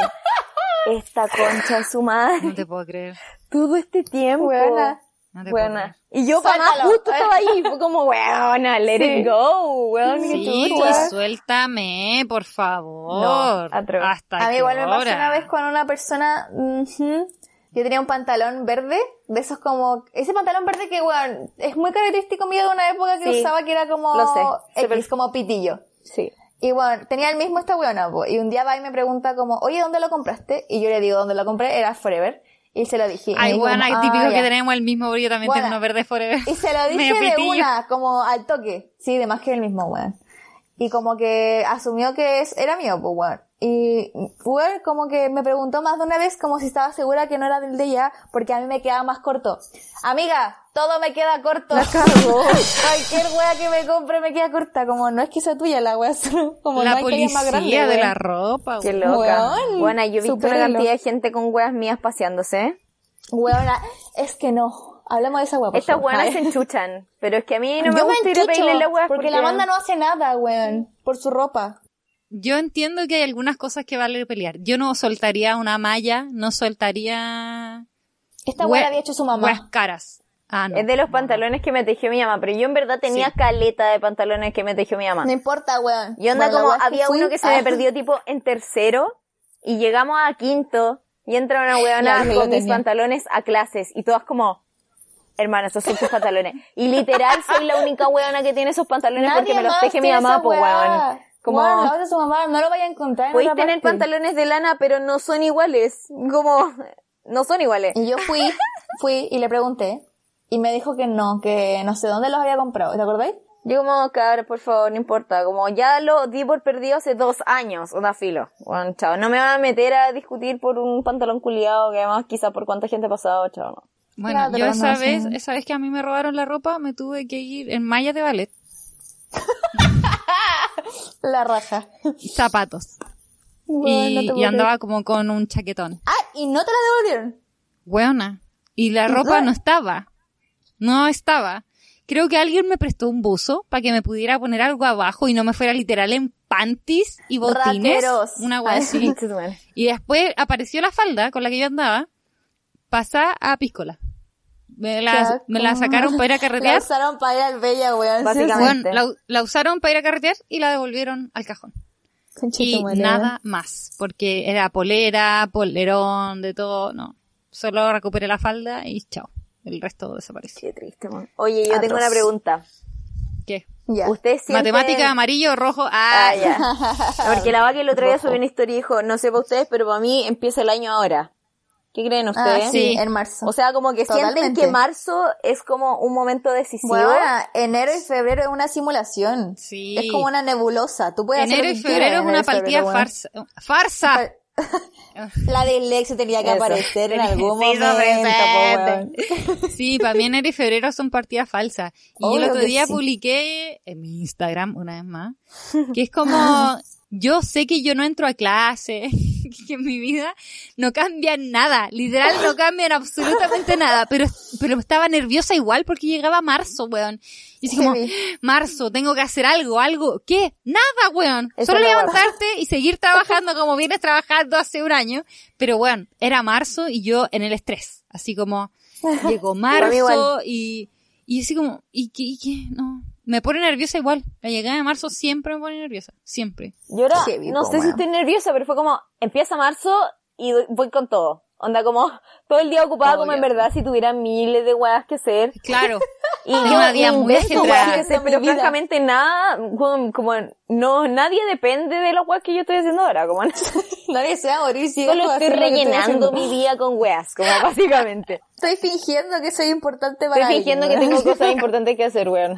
Esta concha de su madre. No te puedo creer. Todo este tiempo. No te Buena. Y yo, Suéltalo. justo estaba ahí. Fue como, weona, let Sí. it go, weón. Sí, chucha. suéltame, por favor. No. Hasta A mí igual me pasó una vez con una persona, ujú, yo tenía un pantalón verde, de esos como, ese pantalón verde que, weón, es muy característico mío de una época que Sí, usaba que era como, lo sé. X, como pitillo. Sí. Y bueno, tenía el mismo esta weona, po, y un día va y me pregunta como, oye, ¿dónde lo compraste? Y yo le digo, ¿dónde lo compré? Era Forever. Y se lo dije. Ay, bueno, como, típico "Ah, que ya". tenemos el mismo, porque yo también tengo Buena. uno verde forever. Y se lo dije de una, como al toque. Sí, de más que el mismo, weón. Y como que asumió que es, era mío, pues, weón. Y, weón, como que me preguntó más de una vez como si estaba segura que no era del de ella, porque a mí me quedaba más corto. Amiga, todo me queda corto. La cago. Cualquier wea que me compre me queda corta. Como no es que sea tuya la wea, solo como la no más grande, policía de la ropa, Qué loca. Weón, bueno, yo he visto una cantidad de gente con weas mías paseándose. Weona, es que no. Hablemos de esa wea, Estas Ay. se enchuchan. Pero es que a mí no me Yo me gusta ir a pedirle la weas porque, la Amanda no hace nada, weón, por su ropa. Yo entiendo que hay algunas cosas que vale pelear. Yo no soltaría una malla, no soltaría... Esta la había hecho su mamá. weas caras. Ah, no. Es de los pantalones que me tejió mi mamá. Pero yo en verdad tenía caleta de pantalones que me tejió mi mamá. No importa, weón. Y onda Bueno, como, había uno que se me perdió tipo en tercero. Y llegamos a quinto. Y entra una weona con mis tenía. pantalones a clases. Y todas como, hermano, esos son tus pantalones. Y literal soy la única weona que tiene esos pantalones Nadie porque me los teje mi mamá, pues weón. Como, Weón, la otra es su mamá, no lo vaya a encontrar en podéis otra tener parte. pantalones de lana, pero no son iguales. Como, no son iguales. Y yo fui, fui y le pregunté. Y me dijo que no, que no sé dónde los había comprado. ¿Te acordáis? Yo como, cabrón, por favor, no importa. Como ya lo di por perdido hace dos años. Onda filo. Bueno, chao. No me van a meter a discutir por un pantalón culiado que además quizá por cuánta gente ha pasado, chao. No. Bueno, Claro, yo no, esa sí. vez, esa vez que a mí me robaron la ropa, me tuve que ir en mallas de ballet, La raja. y zapatos. Y, no y andaba como con un chaquetón. Ah, y no te la devolvieron. Weona. Y la ropa no estaba. No estaba. Creo que alguien me prestó un buzo para que me pudiera poner algo abajo y no me fuera literal en panties y botines. Rateros. Una así. Y después apareció la falda con la que yo andaba. Pasá a Piscola. Me la, me la sacaron para ir a La carretear. usaron para ir al Bella, weón. Básicamente. Bueno, la, la usaron para ir a carretear y la devolvieron al cajón. Y nada más, porque era polera, polerón, de todo, no. Solo recuperé la falda y chao. El resto desapareció. Qué triste, man. Oye, yo tengo una pregunta. ¿Qué? Ya. ¿Ustedes sienten... Matemática, amarillo, rojo, ah, Ah, ya. Porque la vaca el otro día subió una historia y dijo, no sé para ustedes, pero para mí empieza el año ahora. ¿Qué creen Ah, ustedes? sí, en marzo. O sea, como que sienten Totalmente. que marzo es como un momento decisivo. Bueno, enero y febrero es una simulación. Sí. Es como una nebulosa. Tú puedes Enero y febrero es una partida febrero, farsa. ¡Farsa! La de Lexi tenía que Eso. aparecer en algún momento, po. Sí, para mí enero y febrero son partidas falsas. Y Obvio el otro día sí. publiqué en mi Instagram, una vez más, que es como, yo sé que yo no entro a clase, que en mi vida no cambia nada, literal no cambian absolutamente nada, pero, pero estaba nerviosa igual porque llegaba marzo, weón. Y así como, marzo, tengo que hacer algo, algo, ¿qué? Nada, weón. Eso Solo levantarte y seguir trabajando como vienes trabajando hace un año. Pero bueno, era marzo y yo en el estrés. Así como, llegó marzo y, y así como, ¿y qué, y qué? No. Me pone nerviosa igual. La llegada de marzo siempre me pone nerviosa. Siempre. Yo ahora, no sé si estoy nerviosa, pero fue como, empieza marzo y voy con todo. Onda como, todo el día ocupada como en verdad si tuviera miles de weas que hacer. Claro. Y Tengo yo una vida muy invento weas que pero francamente nada, como, como no, nadie depende de las weas que yo estoy haciendo ahora, como Nadie se va a morir si solo estoy que estoy rellenando haciendo. mi vida con weas, como básicamente. Estoy fingiendo que soy importante para Estoy fingiendo que alguien, tengo weón. cosas importantes que hacer, weón.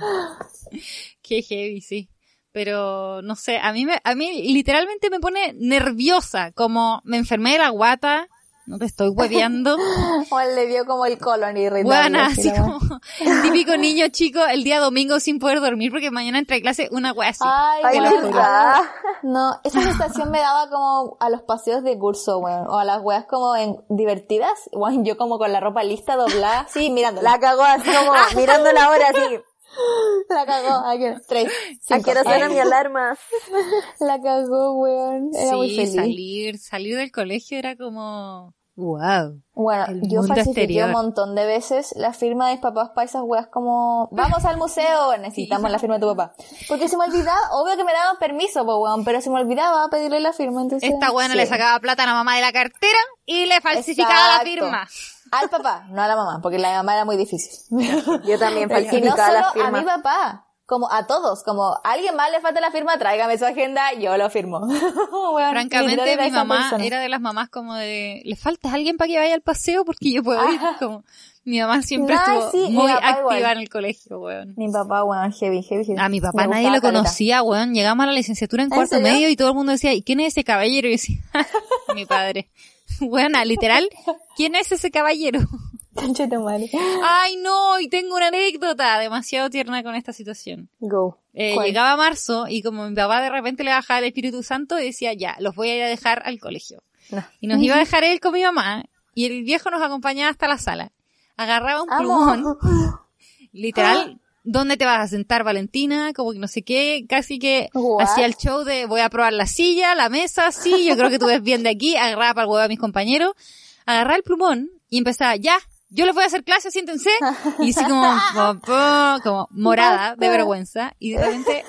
Qué heavy, sí. Pero no sé, a mí me, a mí literalmente me pone nerviosa, como me enfermé de la guata, no te estoy hueveando. O él le dio como el colon irritable. Bueno, así como el típico niño chico el día domingo sin poder dormir porque mañana entra a clase una wea así. Ay, Ay, verdad. No, esa sensación me daba como a los paseos de curso, weón. O a las weas como en divertidas. Weón, yo como con la ropa lista, doblada, así, mirando. La cagó así como mirando la hora así. la cagó. Ay, que- tres. ¿A cinco. qué hora suena mi alarma? La cagó, weón. Era muy sí, feliz. salir, salir del colegio era como, wow. Bueno, El yo mundo falsifiqué exterior. un montón de veces la firma de mis papás para esas weas como, vamos al museo, necesitamos la firma de tu papá. Porque se me olvidaba, obvio que me daban permiso, pues weón, pero se me olvidaba pedirle la firma, entonces... Esta buena sí. le sacaba plata a la mamá de la cartera y le falsificaba la firma. Al papá, no a la mamá, porque la mamá era muy difícil. Yo también Y no falsificaba solo las a mi papá, como a todos, como a alguien más le falta la firma, tráigame su agenda, yo lo firmo. Francamente, mi mamá persona. era de las mamás como de, ¿le falta alguien para que vaya al paseo? Porque yo puedo ir. Como, mi mamá siempre Ay, estuvo sí, muy activa igual. en el colegio, weón. Mi papá, weón, heavy, heavy, heavy. A mi papá nadie lo conocía, weón. Llegamos a la licenciatura en ¿En cuarto serio? medio y todo el mundo decía, ¿y quién es ese caballero? Y yo decía, mi padre. Buena, literal, ¿quién es ese caballero? Ay, no, y tengo una anécdota demasiado tierna con esta situación. Go. Eh, llegaba marzo y como mi papá de repente le bajaba el Espíritu Santo, decía, ya, los voy a ir a dejar al colegio. No. Y nos iba a dejar él con mi mamá y el viejo nos acompañaba hasta la sala. Agarraba un plumón, literal, ¿dónde te vas a sentar, Valentina? Como que no sé qué, casi que hacía el show de voy a probar la silla, la mesa, sí, yo creo que tú ves bien de aquí, agarraba para el huevo a mis compañeros, agarraba el plumón y empezaba, ya, yo les voy a hacer clase, siéntense, y así como, como, como morada de vergüenza, y de repente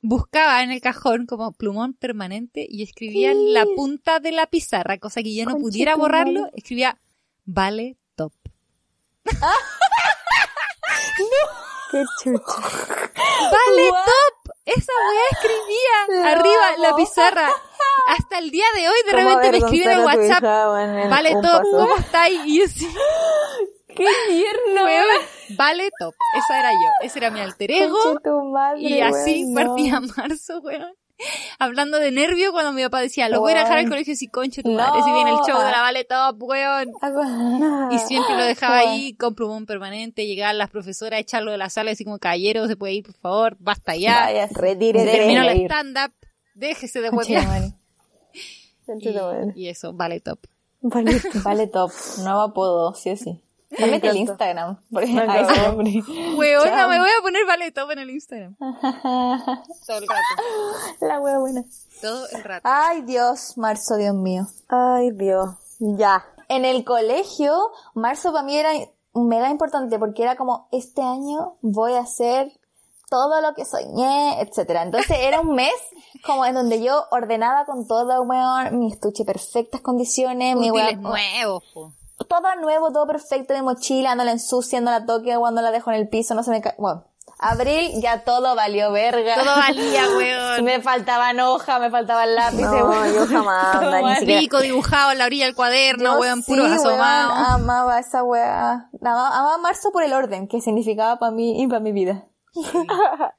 buscaba en el cajón como plumón permanente y escribía en la punta de la pizarra, cosa que yo no pudiera borrarlo, escribía vale top. Qué chucha. Vale top. Esa weá escribía arriba la pizarra. Hasta el día de hoy de ¿Cómo repente me escriben en WhatsApp. en Vale top? ¿cómo estáis? Y yo así, ¡Qué tierno! weón, vale top. Esa era yo. Ese era mi alter ego. Madre, Y así weón, no. partía marzo, weón. Hablando de nervio cuando mi papá decía, los voy a dejar al colegio y conche tu madre, si viene el show de la Vale Top, weón. Y siempre lo dejaba ahí con plumón permanente, llegaban las profesoras a echarlo de la sala, así como caballero, se puede ir, por favor, basta ya. Vaya, Retírese. Terminó el ir. stand-up, déjese de huevear. Y, y eso, Vale Top. Vale. Vale top, nuevo apodo, sí o sí. Cámbiate el encanta. Instagram. Porque Me a ese encanta. nombre. Weona, Chao. me voy a poner Vale Top en el Instagram. Todo el rato. La wea buena. Todo el rato. Ay, Dios, marzo, Dios mío. Ay, Dios. Ya. En el colegio, marzo para mí era mega importante porque era como, este año voy a hacer todo lo que soñé, etcétera. Entonces era un mes como en donde yo ordenaba con todo, weón, mi estuche perfectas condiciones, mi Útiles weón, nuevos, po. Todo nuevo, todo perfecto, mi mochila, no la ensucia, no la toque, cuando la dejo en el piso, no se me cae, bueno. Abril ya todo valió verga. Todo valía, weón. Me faltaban hojas, me faltaban lápices, No, weón. yo jamás, ni siquiera- Pico dibujado en la orilla del cuaderno, Yo weón, sí, puro weón, asomado. amaba esa weá. Amaba, marzo por el orden que significaba para mí y para mi vida.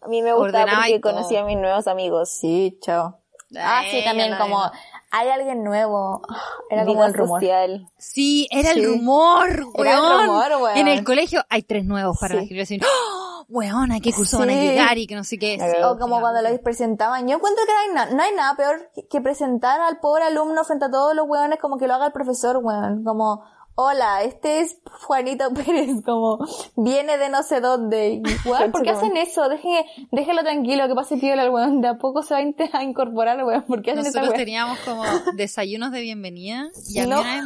A mí me gustaba porque todo. conocí a mis nuevos amigos. Sí, chao. Ah, sí, también como. Hay alguien nuevo. Era como el rumor. social. Sí, era Sí. el rumor, weón. Era el rumor, weón. En el colegio hay tres nuevos para Sí. la generación. ¡Oh! Weón, ¿a qué curso van a Sí. llegar? Y que no sé qué. Sí, O como sí, cuando los presentaban. Yo encuentro que no hay, na- no hay nada peor que- que presentar al pobre alumno frente a todos los weones como que lo haga el profesor, weón. Como, hola, este es Juanito Pérez, como, viene de no sé dónde. Weón, ¿por qué hacen eso? Deje, déjelo tranquilo, que pase piola el weón. De a poco se va a incorporar, weón. ¿Por qué hacen Nosotros teníamos como desayunos de bienvenida y a mí, una, vez,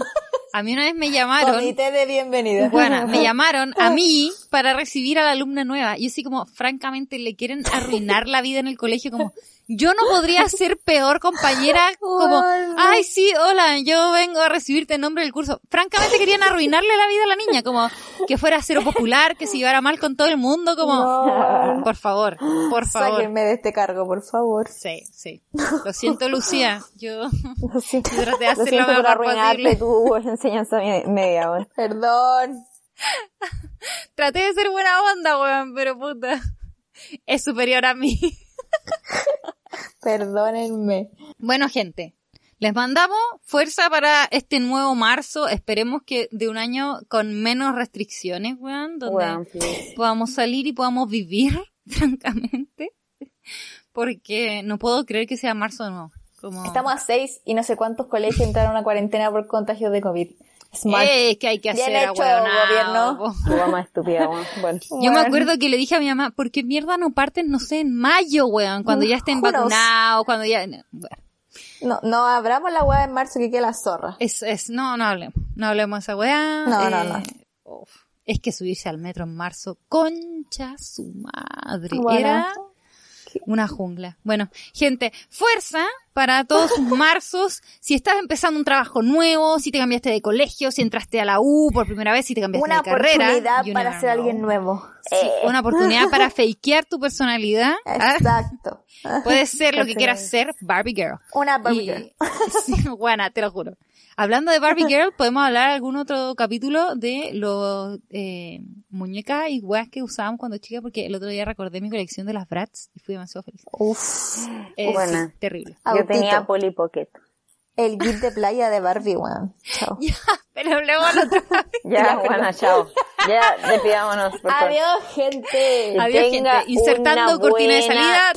a mí una vez me llamaron, Comité de bienvenida. bueno, me llamaron a mí para recibir a la alumna nueva y así como, francamente, le quieren arruinar la vida en el colegio como, yo no podría ser peor compañera como, ay sí, hola, yo vengo a recibirte en nombre del curso. Francamente querían arruinarle la vida a la niña, como que fuera cero popular, que se llevara mal con todo el mundo, como, No. por favor, por favor. Sáquenme de este cargo, por favor. Sí, sí. Lo siento, Lucía. Yo, Lo siento, yo traté de hacer lo tu enseñanza media. Perdón. Traté de ser buena onda, weón, pero puta. es superior a mí. Perdónenme. Bueno, gente, les mandamos fuerza para este nuevo marzo. Esperemos que de un año con menos restricciones, weón, donde podamos salir y podamos vivir, francamente. Porque no puedo creer que sea marzo nuevo. Como... Estamos a seis y no sé cuántos colegios entraron a cuarentena por contagios de COVID. Smart. Eh, que hay que Bien hacer, hecho, ahueonao, gobierno. Tu mamá estúpida, weón. Bueno. Yo me Bueno. acuerdo que le dije a mi mamá, ¿por qué mierda no parten, no sé, en mayo, weón? Cuando ya estén knows? vacunados, cuando ya... Bueno, No, no abramos la weá en marzo que queda la zorra. es, es, no, no hablemos, no hablemos de esa weá. No, eh, no, no. uf. es que subirse al metro en marzo, concha su madre, Bueno. era una jungla. Bueno, gente, fuerza para todos sus marzos. Si estás empezando un trabajo nuevo, si te cambiaste de colegio, si entraste a la U por primera vez, si te cambiaste Una de carrera. oportunidad you para never ser know. alguien nuevo. Sí, una oportunidad para fakear tu personalidad. ¿ah? Exacto. Puedes ser lo que quieras ser, Barbie Girl. Una Barbie Y- girl. Sí, buena, te lo juro. Hablando de Barbie Girl, podemos hablar algún otro capítulo de los eh, muñecas y weas que usábamos cuando chica, porque el otro día recordé mi colección de las Bratz y fui demasiado feliz. Uf. Eh, Buena. sí, terrible. Yo Autito. tenía Polly Pocket. El kit de playa de Barbie, weón. Chao. Pero luego el otro Ya, bueno, chao. Ya, despidámonos, por favor. Adiós, gente. Adiós, tenga gente. Insertando cortina de salida.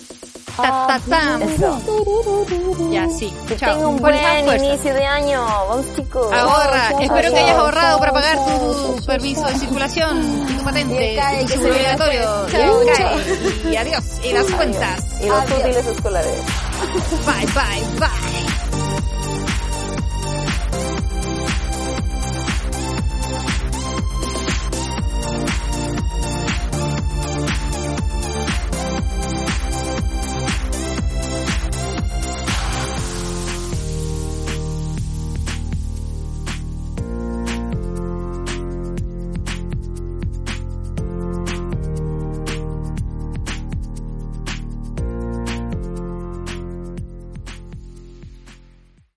Ta, ta, ta. Eso. Ya, sí. Que Chao. tenga un buen fuerza. inicio de año. Vamos, chicos. Ahorra. Espero que hayas ahorrado para pagar tu permiso de circulación y tu patente Y tu obligatorio. Y adiós. Y las cuentas. Y los útiles escolares. Bye, bye, bye.